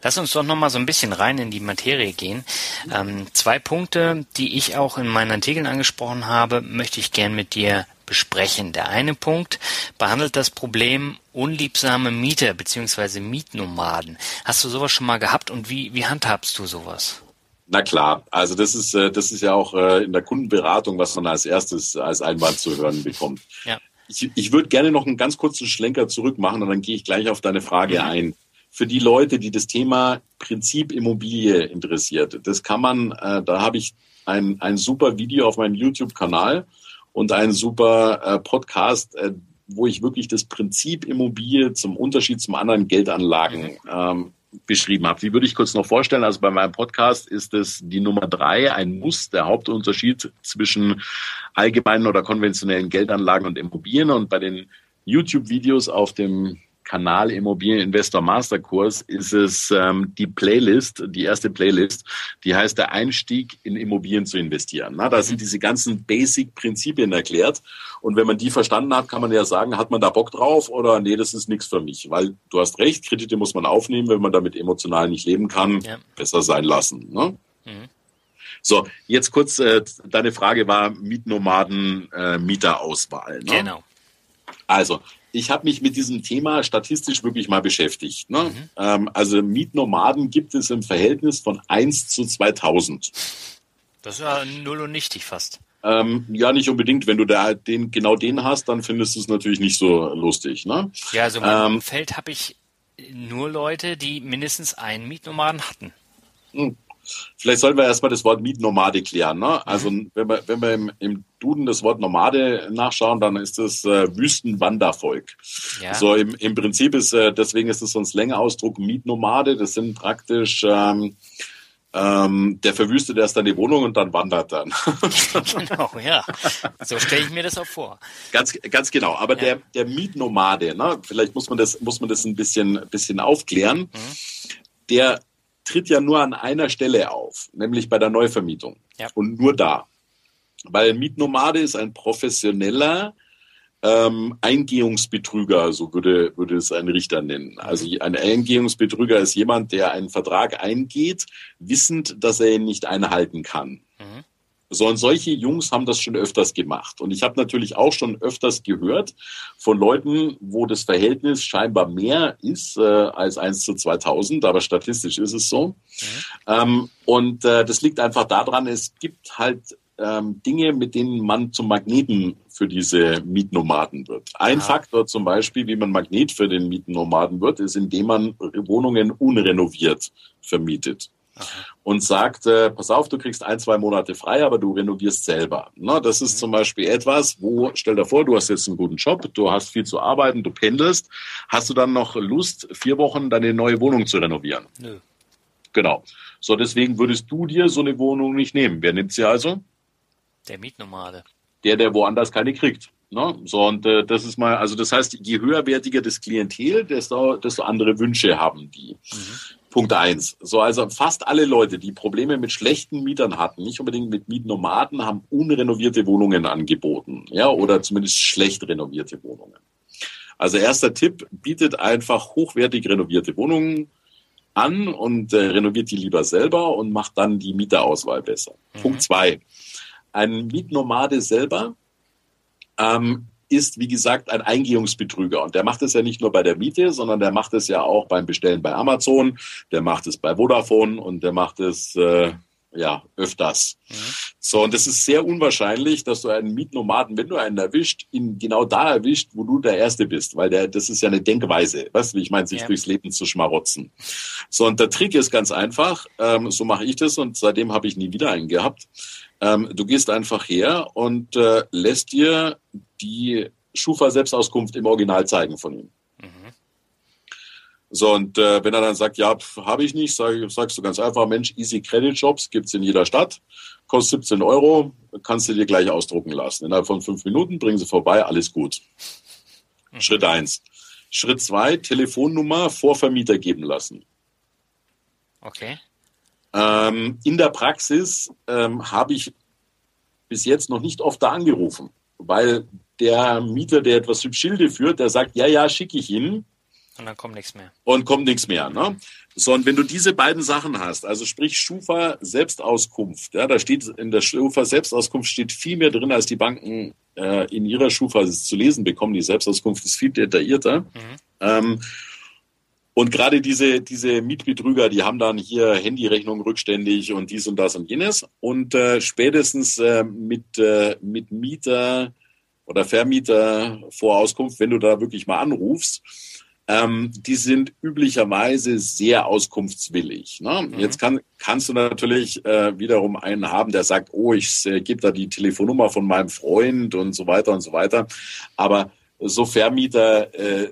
Lass uns doch nochmal so ein bisschen rein in die Materie gehen. Ähm, zwei Punkte, die ich auch in meinen Artikeln angesprochen habe, möchte ich gern mit dir besprechen. Der eine Punkt behandelt das Problem unliebsame Mieter bzw. Mietnomaden. Hast du sowas schon mal gehabt und wie, wie handhabst du sowas? Na klar, also das ist, äh, das ist ja auch äh, in der Kundenberatung, was man als erstes als Einwand zu hören bekommt. Ja. Ich, ich würde gerne noch einen ganz kurzen Schlenker zurück machen und dann gehe ich gleich auf deine Frage mhm. ein. Für die Leute, die das Thema Prinzip Immobilie interessiert, das kann man, äh, da habe ich ein, ein super Video auf meinem YouTube-Kanal und einen super äh, Podcast, äh, wo ich wirklich das Prinzip Immobilie zum Unterschied zum anderen Geldanlagen ähm, beschrieben habe. Die würde ich kurz noch vorstellen. Also bei meinem Podcast ist es die Nummer drei, ein Muss, der Hauptunterschied zwischen allgemeinen oder konventionellen Geldanlagen und Immobilien. Und bei den YouTube-Videos auf dem Kanal Immobilieninvestor Masterkurs ist es ähm, die Playlist, die erste Playlist, die heißt der Einstieg in Immobilien zu investieren. Na, da sind diese ganzen Basic-Prinzipien erklärt. Und wenn man die verstanden hat, kann man ja sagen, hat man da Bock drauf oder nee, das ist nichts für mich. Weil du hast recht, Kredite muss man aufnehmen, wenn man damit emotional nicht leben kann, ja. besser sein lassen. Ne? Mhm. So, jetzt kurz, äh, deine Frage war Mietnomaden, äh, Mieterauswahl. Ne? Genau. Also, ich habe mich mit diesem Thema statistisch wirklich mal beschäftigt. Ne? Mhm. Ähm, also Mietnomaden gibt es im Verhältnis von 1 zu 2000. Das ist ja null und nichtig fast. Ähm, ja, nicht unbedingt. Wenn du da den, genau den hast, dann findest du es natürlich nicht so lustig. Ne? Ja, also in meinem ähm, Umfeld habe ich nur Leute, die mindestens einen Mietnomaden hatten. Vielleicht sollten wir erstmal das Wort Mietnomade klären. Ne? Also wenn wir, wenn wir im, im, Duden das Wort Nomade nachschauen, dann ist das äh, Wüstenwandervolk. Ja. So im, im Prinzip ist, äh, deswegen ist es so ein Slänge-Ausdruck Mietnomade. Das sind praktisch ähm, ähm, der verwüstet erst dann die Wohnung und dann wandert dann. <laughs> <laughs> genau, ja. So stelle ich mir das auch vor. Ganz, ganz genau. Aber ja. der, der Mietnomade, ne, vielleicht muss man das, muss man das ein bisschen, bisschen aufklären. Mhm. Der tritt ja nur an einer Stelle auf, nämlich bei der Neuvermietung. Ja. Und nur da. Weil Mietnomade ist ein professioneller ähm, Eingehungsbetrüger, so würde, würde es ein Richter nennen. Also ein Eingehungsbetrüger ist jemand, der einen Vertrag eingeht, wissend, dass er ihn nicht einhalten kann. Mhm. So, und solche Jungs haben das schon öfters gemacht. Und ich habe natürlich auch schon öfters gehört von Leuten, wo das Verhältnis scheinbar mehr ist äh, als 1 zu 2000, aber statistisch ist es so. Mhm. Ähm, und äh, das liegt einfach daran, es gibt halt ähm, Dinge, mit denen man zum Magneten für diese Mietnomaden wird. Ein ah. Faktor zum Beispiel, wie man Magnet für den Mietnomaden wird, ist, indem man Wohnungen unrenoviert vermietet und sagt, äh, pass auf, du kriegst ein, zwei Monate frei, aber du renovierst selber. Na, das ist mhm. zum Beispiel etwas, wo, stell dir vor, du hast jetzt einen guten Job, du hast viel zu arbeiten, du pendelst, hast du dann noch Lust, vier Wochen deine neue Wohnung zu renovieren? Nö. Genau. So, deswegen würdest du dir so eine Wohnung nicht nehmen. Wer nimmt sie also? Der Mietnomade. Der, der woanders keine kriegt. Ne? So, und äh, das ist mal, also das heißt, je höherwertiger das Klientel, desto, desto andere Wünsche haben die. Mhm. Punkt eins. So, also fast alle Leute, die Probleme mit schlechten Mietern hatten, nicht unbedingt mit Mietnomaden, haben unrenovierte Wohnungen angeboten, ja, oder zumindest schlecht renovierte Wohnungen. Also erster Tipp, bietet einfach hochwertig renovierte Wohnungen an und äh, renoviert die lieber selber und macht dann die Mieterauswahl besser. Mhm. Punkt zwei. Ein Mietnomade selber ähm, ist, wie gesagt, ein Eingehungsbetrüger. Und der macht es ja nicht nur bei der Miete, sondern der macht es ja auch beim Bestellen bei Amazon, der macht es bei Vodafone und der macht es äh, ja öfters. Mhm. So, und es ist sehr unwahrscheinlich, dass du einen Mietnomaden, wenn du einen erwischt, ihn genau da erwischt, wo du der Erste bist, weil der, das ist ja eine Denkweise, weißt du, wie ich meine, sich ja. durchs Leben zu schmarotzen. So, und der Trick ist ganz einfach, ähm, so mache ich das und seitdem habe ich nie wieder einen gehabt. Ähm, du gehst einfach her und äh, lässt dir die Schufa-Selbstauskunft im Original zeigen von ihm. Mhm. So, und äh, wenn er dann sagt, ja, habe ich nicht, sag, sagst du ganz einfach, Mensch, Easy Credit Shops gibt's in jeder Stadt, kostet 17 Euro, kannst du dir gleich ausdrucken lassen. Innerhalb von fünf Minuten bringen sie vorbei, alles gut. Mhm. Schritt eins. Schritt zwei, Telefonnummer vor Vermieter geben lassen. Okay. Ähm, in der Praxis ähm, habe ich bis jetzt noch nicht oft da angerufen weil der Mieter, der etwas Schilde führt, der sagt, ja, ja, schicke ich Ihnen. Und dann kommt nichts mehr. Und kommt nichts mehr. Ne? So, und wenn du diese beiden Sachen hast, also sprich Schufa Selbstauskunft, ja, da steht in der Schufa Selbstauskunft steht viel mehr drin, als die Banken äh, in ihrer Schufa zu lesen bekommen. Die Selbstauskunft ist viel detaillierter. Mhm. Ähm, und gerade diese, diese Mietbetrüger, die haben dann hier Handyrechnungen rückständig und dies und das und jenes. Und äh, spätestens äh, mit, äh, mit Mieter oder Vermieter vor Auskunft, wenn du da wirklich mal anrufst, ähm, die sind üblicherweise sehr auskunftswillig. Ne? Mhm. Jetzt kann, kannst du natürlich äh, wiederum einen haben, der sagt, oh, ich äh, gebe da die Telefonnummer von meinem Freund und so weiter und so weiter. Aber so Vermieter äh, äh,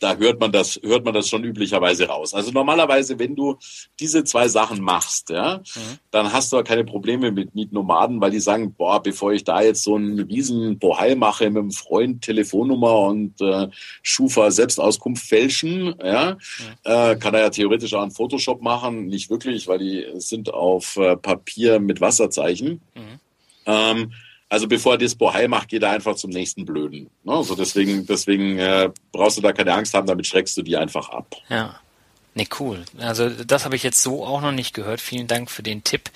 da hört man das, hört man das schon üblicherweise raus. Also normalerweise, wenn du diese zwei Sachen machst, ja, mhm. dann hast du keine Probleme mit Mietnomaden, weil die sagen, boah, bevor ich da jetzt so einen riesen Bohai mache mit einem Freund, Telefonnummer und äh, Schufa Selbstauskunft fälschen, ja, mhm. äh, kann er ja theoretisch auch einen Photoshop machen, nicht wirklich, weil die sind auf äh, Papier mit Wasserzeichen. Mhm. Ähm, also bevor er das Bohai macht, geht er einfach zum nächsten Blöden. Ne? Also deswegen, deswegen äh, brauchst du da keine Angst haben, damit schreckst du die einfach ab. Ja. Ne, cool. Also das habe ich jetzt so auch noch nicht gehört. Vielen Dank für den Tipp.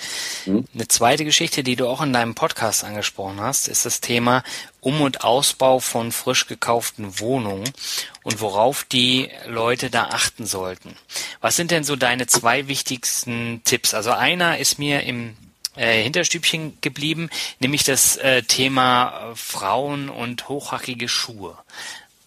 Hm. Eine zweite Geschichte, die du auch in deinem Podcast angesprochen hast, ist das Thema Um- und Ausbau von frisch gekauften Wohnungen und worauf die Leute da achten sollten. Was sind denn so deine zwei wichtigsten Tipps? Also einer ist mir im äh, Hinterstübchen geblieben, nämlich das äh, Thema äh, Frauen und hochhackige Schuhe.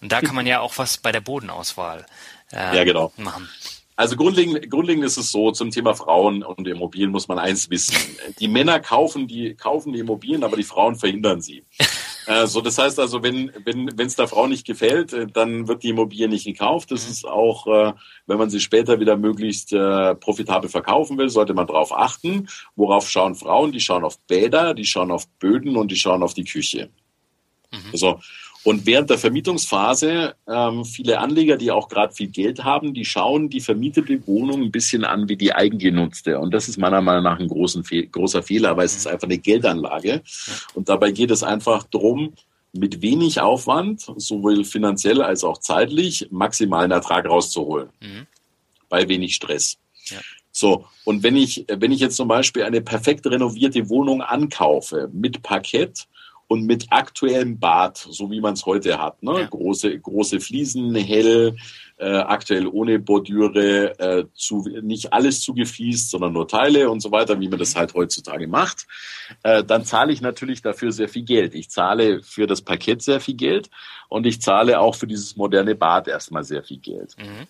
Und da kann man ja auch was bei der Bodenauswahl äh, ja, genau. machen. Also grundlegend, grundlegend ist es so, zum Thema Frauen und Immobilien muss man eins wissen. Die Männer kaufen die, kaufen die Immobilien, aber die Frauen verhindern sie. <laughs> äh, so, das heißt also, wenn wenn wenn es der Frau nicht gefällt, äh, dann wird die Immobilie nicht gekauft. Das mhm. ist auch, äh, wenn man sie später wieder möglichst äh, profitabel verkaufen will, sollte man darauf achten. Worauf schauen Frauen? Die schauen auf Bäder, die schauen auf Böden und die schauen auf die Küche. Mhm. Also und während der Vermietungsphase, ähm, viele Anleger, die auch gerade viel Geld haben, die schauen die vermietete Wohnung ein bisschen an wie die eigengenutzte. Und das ist meiner Meinung nach ein großen Fe großer Fehler, weil es ist einfach eine Geldanlage. Und dabei geht es einfach darum, mit wenig Aufwand, sowohl finanziell als auch zeitlich, maximalen Ertrag rauszuholen. Mhm. Bei wenig Stress. Ja. So, und wenn ich, wenn ich jetzt zum Beispiel eine perfekt renovierte Wohnung ankaufe mit Parkett, und mit aktuellem Bad, so wie man es heute hat. Ne? Ja. Große, große Fliesen, hell, äh, aktuell ohne Bordüre, äh, zu, nicht alles zugefliest, sondern nur Teile und so weiter, wie man das mhm. halt heutzutage macht. Äh, dann zahle ich natürlich dafür sehr viel Geld. Ich zahle für das Parkett sehr viel Geld und ich zahle auch für dieses moderne Bad erstmal sehr viel Geld. Mhm.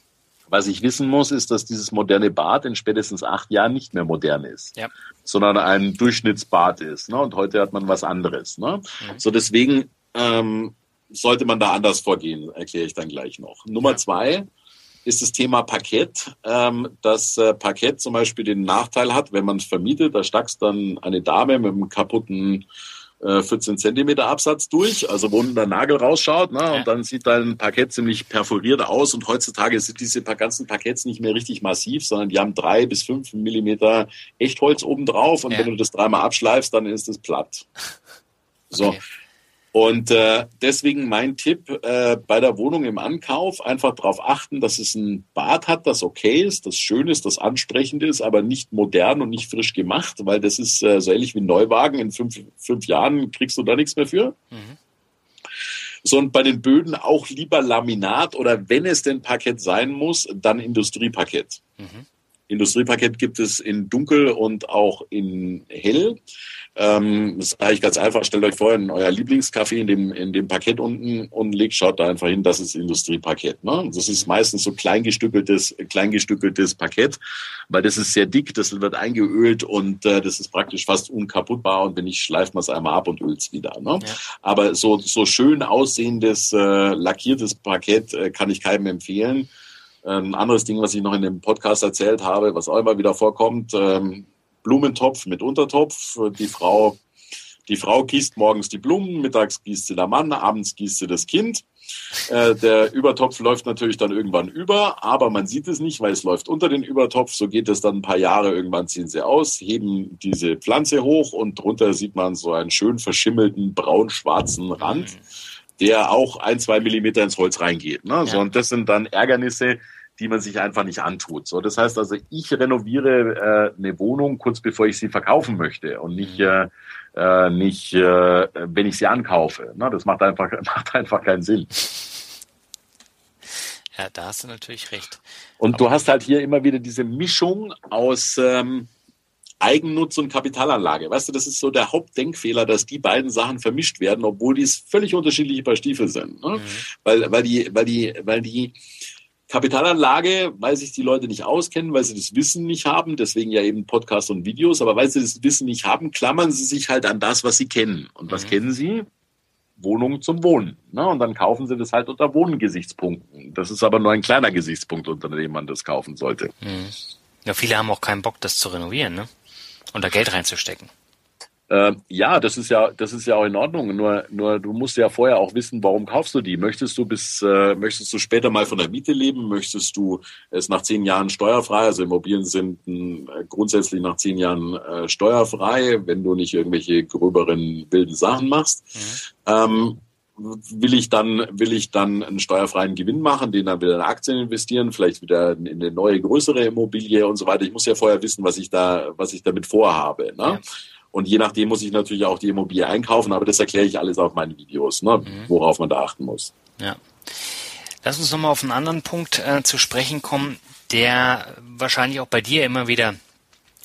Was ich wissen muss, ist, dass dieses moderne Bad in spätestens acht Jahren nicht mehr modern ist, ja. sondern ein Durchschnittsbad ist. Ne? Und heute hat man was anderes. Ne? Mhm. So deswegen ähm, sollte man da anders vorgehen, erkläre ich dann gleich noch. Nummer ja. zwei ist das Thema Parkett. Ähm, das äh, Parkett zum Beispiel den Nachteil hat, wenn man es vermietet, da stackst dann eine Dame mit einem kaputten 14 äh, Zentimeter Absatz durch, also wo der Nagel rausschaut, ne? und dann sieht dein Parkett ziemlich perforiert aus und heutzutage sind diese ganzen Parketts nicht mehr richtig massiv, sondern die haben drei bis fünf Millimeter Echtholz obendrauf und ja. wenn du das dreimal abschleifst, dann ist es platt. So. Okay. Und äh, deswegen mein Tipp äh, bei der Wohnung im Ankauf, einfach darauf achten, dass es ein Bad hat, das okay ist, das schön ist, das ansprechend ist, aber nicht modern und nicht frisch gemacht, weil das ist äh, so ähnlich wie ein Neuwagen. In fünf, fünf Jahren kriegst du da nichts mehr für. Mhm. So, und bei den Böden auch lieber Laminat oder wenn es denn Parkett sein muss, dann Industrieparkett. Mhm. Industrieparkett gibt es in dunkel und auch in hell. Ähm, das ist eigentlich ganz einfach. Stellt euch vor in euer Lieblingscafé in dem, in dem Parkett unten und legt, schaut da einfach hin, das ist Industrieparkett. Ne? Das ist meistens so kleingestückeltes, kleingestückeltes Parkett, weil das ist sehr dick, das wird eingeölt und äh, das ist praktisch fast unkaputtbar und wenn nicht, schleift man es einmal ab und ölt es wieder. Ne? Ja. Aber so, so schön aussehendes, äh, lackiertes Parkett äh, kann ich keinem empfehlen. Ein anderes Ding, was ich noch in dem Podcast erzählt habe, was auch immer wieder vorkommt, ähm, Blumentopf mit Untertopf. Die Frau, die Frau gießt morgens die Blumen, mittags gießt sie der Mann, abends gießt sie das Kind. Äh, der Übertopf läuft natürlich dann irgendwann über, aber man sieht es nicht, weil es läuft unter den Übertopf. So geht es dann ein paar Jahre. Irgendwann ziehen sie aus, heben diese Pflanze hoch und drunter sieht man so einen schön verschimmelten braun-schwarzen Rand, der auch ein, zwei Millimeter ins Holz reingeht. Ne? So, und das sind dann Ärgernisse, die man sich einfach nicht antut. So, das heißt also, ich renoviere äh, eine Wohnung kurz bevor ich sie verkaufen möchte und nicht mhm. äh, äh, nicht äh, wenn ich sie ankaufe. Ne? Das macht einfach <laughs> macht einfach keinen Sinn. Ja, da hast du natürlich recht. Und Aber du hast halt hier immer wieder diese Mischung aus ähm, Eigennutz und Kapitalanlage. Weißt du, das ist so der Hauptdenkfehler, dass die beiden Sachen vermischt werden, obwohl die völlig unterschiedliche Paar Stiefel sind. Ne? Mhm. Weil, weil die, weil die, weil die Kapitalanlage, weil sich die Leute nicht auskennen, weil sie das Wissen nicht haben, deswegen ja eben Podcasts und Videos, aber weil sie das Wissen nicht haben, klammern sie sich halt an das, was sie kennen. Und was mhm. kennen sie? Wohnung zum Wohnen. Ne? Und dann kaufen sie das halt unter Wohngesichtspunkten. Das ist aber nur ein kleiner Gesichtspunkt, unter dem man das kaufen sollte. Mhm. Ja, viele haben auch keinen Bock, das zu renovieren, ne? Und da Geld reinzustecken. Äh, ja, das ist ja, das ist ja auch in Ordnung. Nur, nur du musst ja vorher auch wissen, warum kaufst du die? Möchtest du bis, äh, möchtest du später mal von der Miete leben? Möchtest du es nach zehn Jahren steuerfrei? Also Immobilien sind äh, grundsätzlich nach zehn Jahren äh, steuerfrei, wenn du nicht irgendwelche gröberen wilden Sachen machst. Mhm. Ähm, will ich dann will ich dann einen steuerfreien Gewinn machen, den dann wieder in Aktien investieren, vielleicht wieder in eine neue größere Immobilie und so weiter. Ich muss ja vorher wissen, was ich da was ich damit vorhabe. Ne? Ja. Und je nachdem muss ich natürlich auch die Immobilie einkaufen, aber das erkläre ich alles auf meinen Videos, ne, mhm. worauf man da achten muss. Ja. Lass uns nochmal auf einen anderen Punkt äh, zu sprechen kommen, der wahrscheinlich auch bei dir immer wieder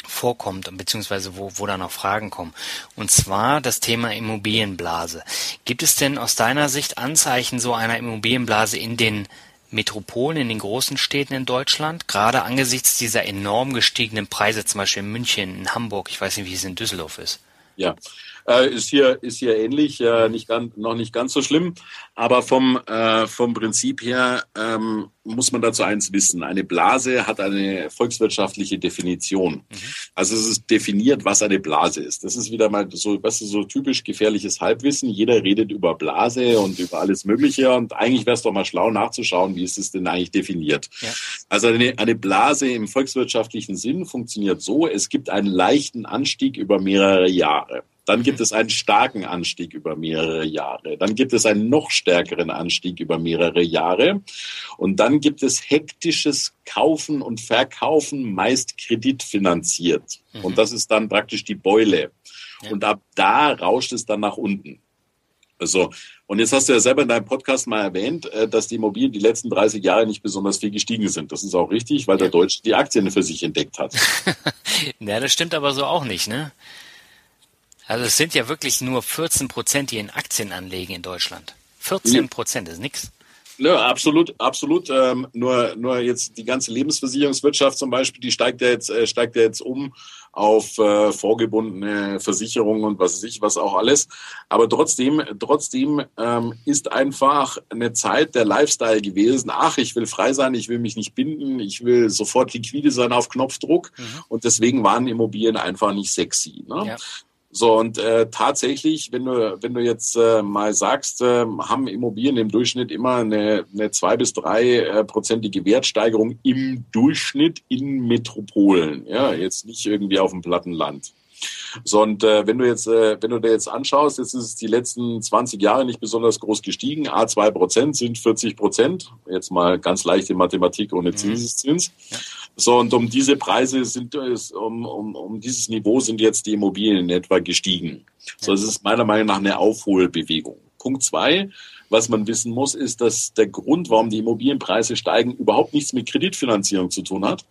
vorkommt, beziehungsweise wo, wo da noch Fragen kommen. Und zwar das Thema Immobilienblase. Gibt es denn aus deiner Sicht Anzeichen so einer Immobilienblase in den Metropolen, in den großen Städten in Deutschland, gerade angesichts dieser enorm gestiegenen Preise, zum Beispiel in München, in Hamburg, ich weiß nicht, wie es in Düsseldorf ist. Ja, äh, ist hier ist hier ähnlich, äh, nicht ganz, noch nicht ganz so schlimm, aber vom äh, vom Prinzip her ähm, muss man dazu eins wissen: Eine Blase hat eine volkswirtschaftliche Definition. Mhm. Also es ist definiert, was eine Blase ist. Das ist wieder mal so, was ist so typisch gefährliches Halbwissen. Jeder redet über Blase und über alles Mögliche und eigentlich wäre es doch mal schlau nachzuschauen, wie ist es denn eigentlich definiert. Ja. Also eine, eine Blase im volkswirtschaftlichen Sinn funktioniert so: Es gibt einen leichten Anstieg über mehrere Jahre. Dann gibt es einen starken Anstieg über mehrere Jahre. Dann gibt es einen noch stärkeren Anstieg über mehrere Jahre. Und dann gibt es hektisches Kaufen und Verkaufen, meist kreditfinanziert. Mhm. Und das ist dann praktisch die Beule. Ja. Und ab da rauscht es dann nach unten. Also, und jetzt hast du ja selber in deinem Podcast mal erwähnt, äh, dass die Immobilien die letzten 30 Jahre nicht besonders viel gestiegen sind. Das ist auch richtig, weil ja. der Deutsche die Aktien für sich entdeckt hat. <laughs> ja, das stimmt aber so auch nicht, ne? Also es sind ja wirklich nur 14 Prozent, die in Aktien anlegen in Deutschland. 14 Prozent ist nix. Ja, absolut, absolut. Ähm, nur, nur jetzt die ganze Lebensversicherungswirtschaft zum Beispiel, die steigt ja jetzt, äh, steigt ja jetzt um auf äh, vorgebundene Versicherungen und was weiß ich, was auch alles. Aber trotzdem, trotzdem ähm, ist einfach eine Zeit der Lifestyle gewesen. Ach, ich will frei sein, ich will mich nicht binden, ich will sofort liquide sein auf Knopfdruck. Mhm. Und deswegen waren Immobilien einfach nicht sexy. Ne? Ja. So, und äh, tatsächlich, wenn du, wenn du jetzt äh, mal sagst, äh, haben Immobilien im Durchschnitt immer eine, eine zwei bis drei äh, prozentige Wertsteigerung im Durchschnitt in Metropolen. Ja, jetzt nicht irgendwie auf dem platten Land. So, und äh, wenn du jetzt, äh, wenn du dir jetzt anschaust, jetzt ist es die letzten 20 Jahre nicht besonders groß gestiegen. A 2 Prozent sind 40 Prozent. Jetzt mal ganz leichte Mathematik ohne mhm. Zinseszins. Ja. So, und um diese Preise sind es, um, um, um dieses Niveau sind jetzt die Immobilien in etwa gestiegen. So, es ist meiner Meinung nach eine Aufholbewegung. Punkt zwei, was man wissen muss, ist, dass der Grund, warum die Immobilienpreise steigen, überhaupt nichts mit Kreditfinanzierung zu tun hat,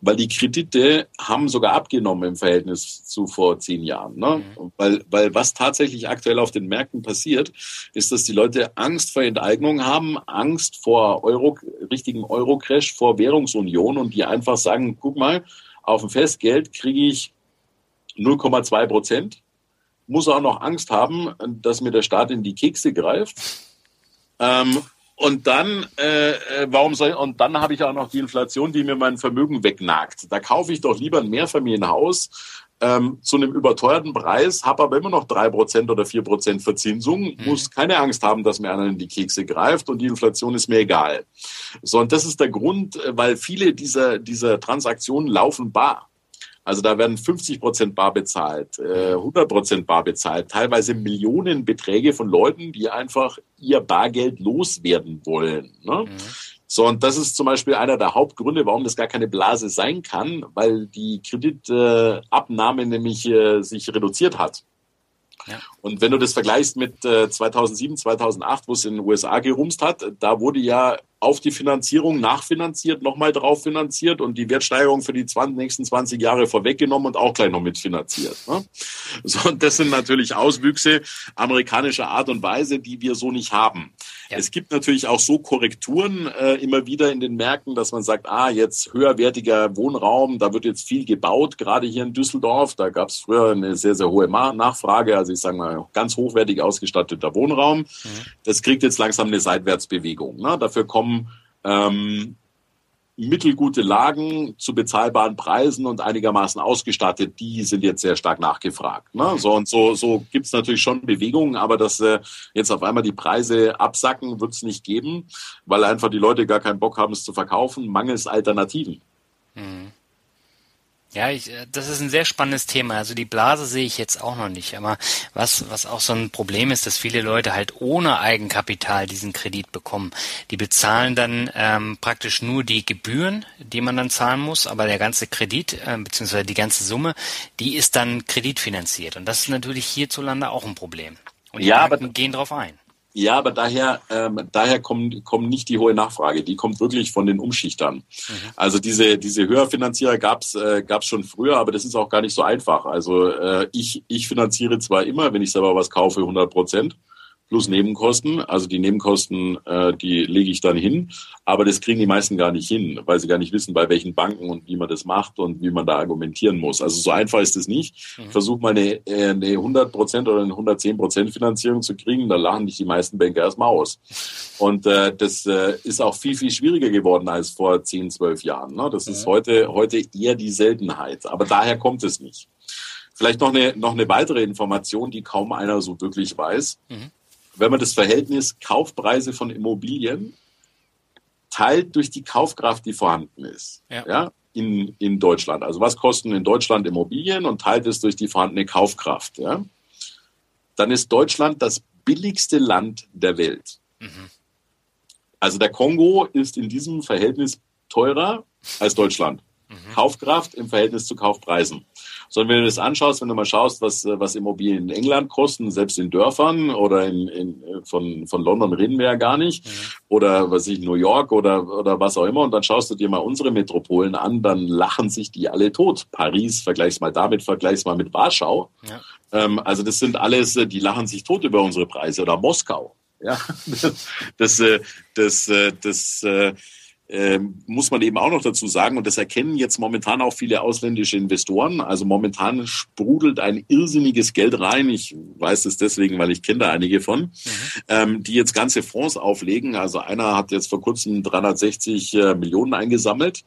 weil die Kredite haben sogar abgenommen im Verhältnis zu vor zehn Jahren. Ne? Mhm. Weil, weil was tatsächlich aktuell auf den Märkten passiert, ist, dass die Leute Angst vor Enteignung haben, Angst vor Euro, richtigen Euro-Crash, vor Währungsunion und die einfach sagen, guck mal, auf dem Festgeld kriege ich 0,2 Prozent muss auch noch Angst haben, dass mir der Staat in die Kekse greift. Ähm, und dann, äh, äh, warum soll und dann habe ich auch noch die Inflation, die mir mein Vermögen wegnagt. Da kaufe ich doch lieber ein Mehrfamilienhaus ähm, zu einem überteuerten Preis, habe aber immer noch drei Prozent oder vier Prozent Verzinsung, mhm. muss keine Angst haben, dass mir einer in die Kekse greift und die Inflation ist mir egal. So, und das ist der Grund, äh, weil viele dieser, dieser Transaktionen laufen bar. Also da werden 50 Prozent bar bezahlt, 100 äh, Prozent bar bezahlt, teilweise Millionenbeträge von Leuten, die einfach ihr Bargeld loswerden wollen. Ne? Mhm. So, und das ist zum Beispiel einer der Hauptgründe, warum das gar keine Blase sein kann, weil die Kreditabnahme nämlich äh, sich reduziert hat. Ja. Und wenn du das vergleichst mit äh, 2007, 2008, wo es in den USA gerumst hat, da wurde ja auf die Finanzierung nachfinanziert, nochmal drauf finanziert und die Wertsteigerung für die 20, nächsten 20 Jahre vorweggenommen und auch gleich noch mitfinanziert. Ne? <laughs> So, und das sind natürlich Auswüchse amerikanischer Art und Weise, die wir so nicht haben. Ja. Es gibt natürlich auch so Korrekturen äh, immer wieder in den Märkten, dass man sagt, ah, jetzt höherwertiger Wohnraum, da wird jetzt viel gebaut, gerade hier in Düsseldorf. Da gab es früher eine sehr, sehr hohe Nachfrage, also ich sage mal ganz hochwertig ausgestatteter Wohnraum. Mhm. Das kriegt jetzt langsam eine Seitwärtsbewegung. Ne? Dafür kommen ähm, mittelgute Lagen zu bezahlbaren Preisen und einigermaßen ausgestattet, die sind jetzt sehr stark nachgefragt. Ne? So und so, so gibt es natürlich schon Bewegungen, aber dass äh, jetzt auf einmal die Preise absacken, wird es nicht geben, weil einfach die Leute gar keinen Bock haben, es zu verkaufen, mangels Alternativen. Mhm. Ja, ich, äh, das ist ein sehr spannendes Thema. Also die Blase sehe ich jetzt auch noch nicht. Aber was, was auch so ein Problem ist, dass viele Leute halt ohne Eigenkapital diesen Kredit bekommen. Die bezahlen dann ähm, praktisch nur die Gebühren, die man dann zahlen muss, aber der ganze Kredit äh, beziehungsweise die ganze Summe, die ist dann kreditfinanziert. Und das ist natürlich hierzulande auch ein Problem. Und die ja, Banken gehen drauf ein. Ja, aber daher, ähm, daher kommt, kommt nicht die hohe Nachfrage. Die kommt wirklich von den Umschichtern. Mhm. Also diese, diese Höherfinanzierer gab's äh, gab's schon früher, aber das ist auch gar nicht so einfach. Also äh, ich, ich finanziere zwar immer, wenn ich selber was kaufe, 100 Prozent plus Nebenkosten. Also die Nebenkosten, äh, die lege ich dann hin. Aber das kriegen die meisten gar nicht hin, weil sie gar nicht wissen, bei welchen Banken und wie man das macht und wie man da argumentieren muss. Also so einfach ist es nicht. Mhm. Versuch mal eine, äh, eine 100 Prozent oder eine 110 Prozent Finanzierung zu kriegen, da lachen dich die meisten Banker erstmal aus. Und äh, das äh, ist auch viel, viel schwieriger geworden als vor 10, 12 Jahren. Ne? Das mhm. ist heute, heute eher die Seltenheit. Aber daher kommt es nicht. Vielleicht noch eine, noch eine weitere Information, die kaum einer so wirklich weiß. Mhm wenn man das Verhältnis Kaufpreise von Immobilien teilt durch die Kaufkraft, die vorhanden ist, ja. ja, in, in Deutschland. Also was kosten in Deutschland Immobilien und teilt es durch die vorhandene Kaufkraft, ja, dann ist Deutschland das billigste Land der Welt. Mhm. Also der Kongo ist in diesem Verhältnis teurer als Deutschland. Mhm. Kaufkraft im Verhältnis zu Kaufpreisen. Sondern wenn du das anschaust, wenn du mal schaust, was, was Immobilien in England kosten, selbst in Dörfern oder in, in, von, von London reden wir ja gar nicht, mhm. oder was ich, New York oder, oder was auch immer, und dann schaust du dir mal unsere Metropolen an, dann lachen sich die alle tot. Paris, vergleichs mal damit, vergleichs mal mit Warschau. Ja. Ähm, also das sind alles, äh, die lachen sich tot über unsere Preise. Oder Moskau. Ja, das, <laughs> das, äh, das, das, das äh, ähm, muss man eben auch noch dazu sagen, und das erkennen jetzt momentan auch viele ausländische Investoren. Also momentan sprudelt ein irrsinniges Geld rein. Ich weiß es deswegen, weil ich kenne da einige von, mhm. ähm, die jetzt ganze Fonds auflegen. Also einer hat jetzt vor kurzem 360 äh, Millionen eingesammelt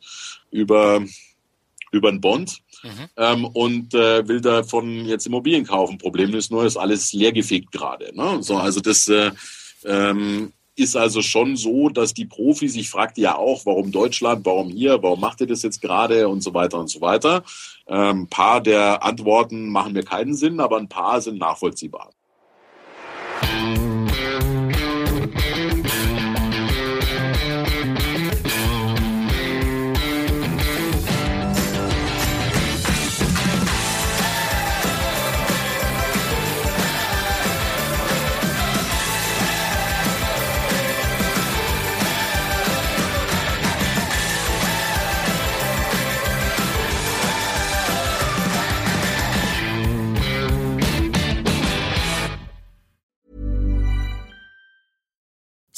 über, über einen Bond. Mhm. Ähm, und äh, will davon jetzt Immobilien kaufen. Problem ist nur, ist alles leergefegt gerade. Ne? So, also das äh, ähm, ist also schon so, dass die Profis, ich fragte ja auch, warum Deutschland, warum hier, warum macht ihr das jetzt gerade und so weiter und so weiter. Ein ähm, paar der Antworten machen mir keinen Sinn, aber ein paar sind nachvollziehbar.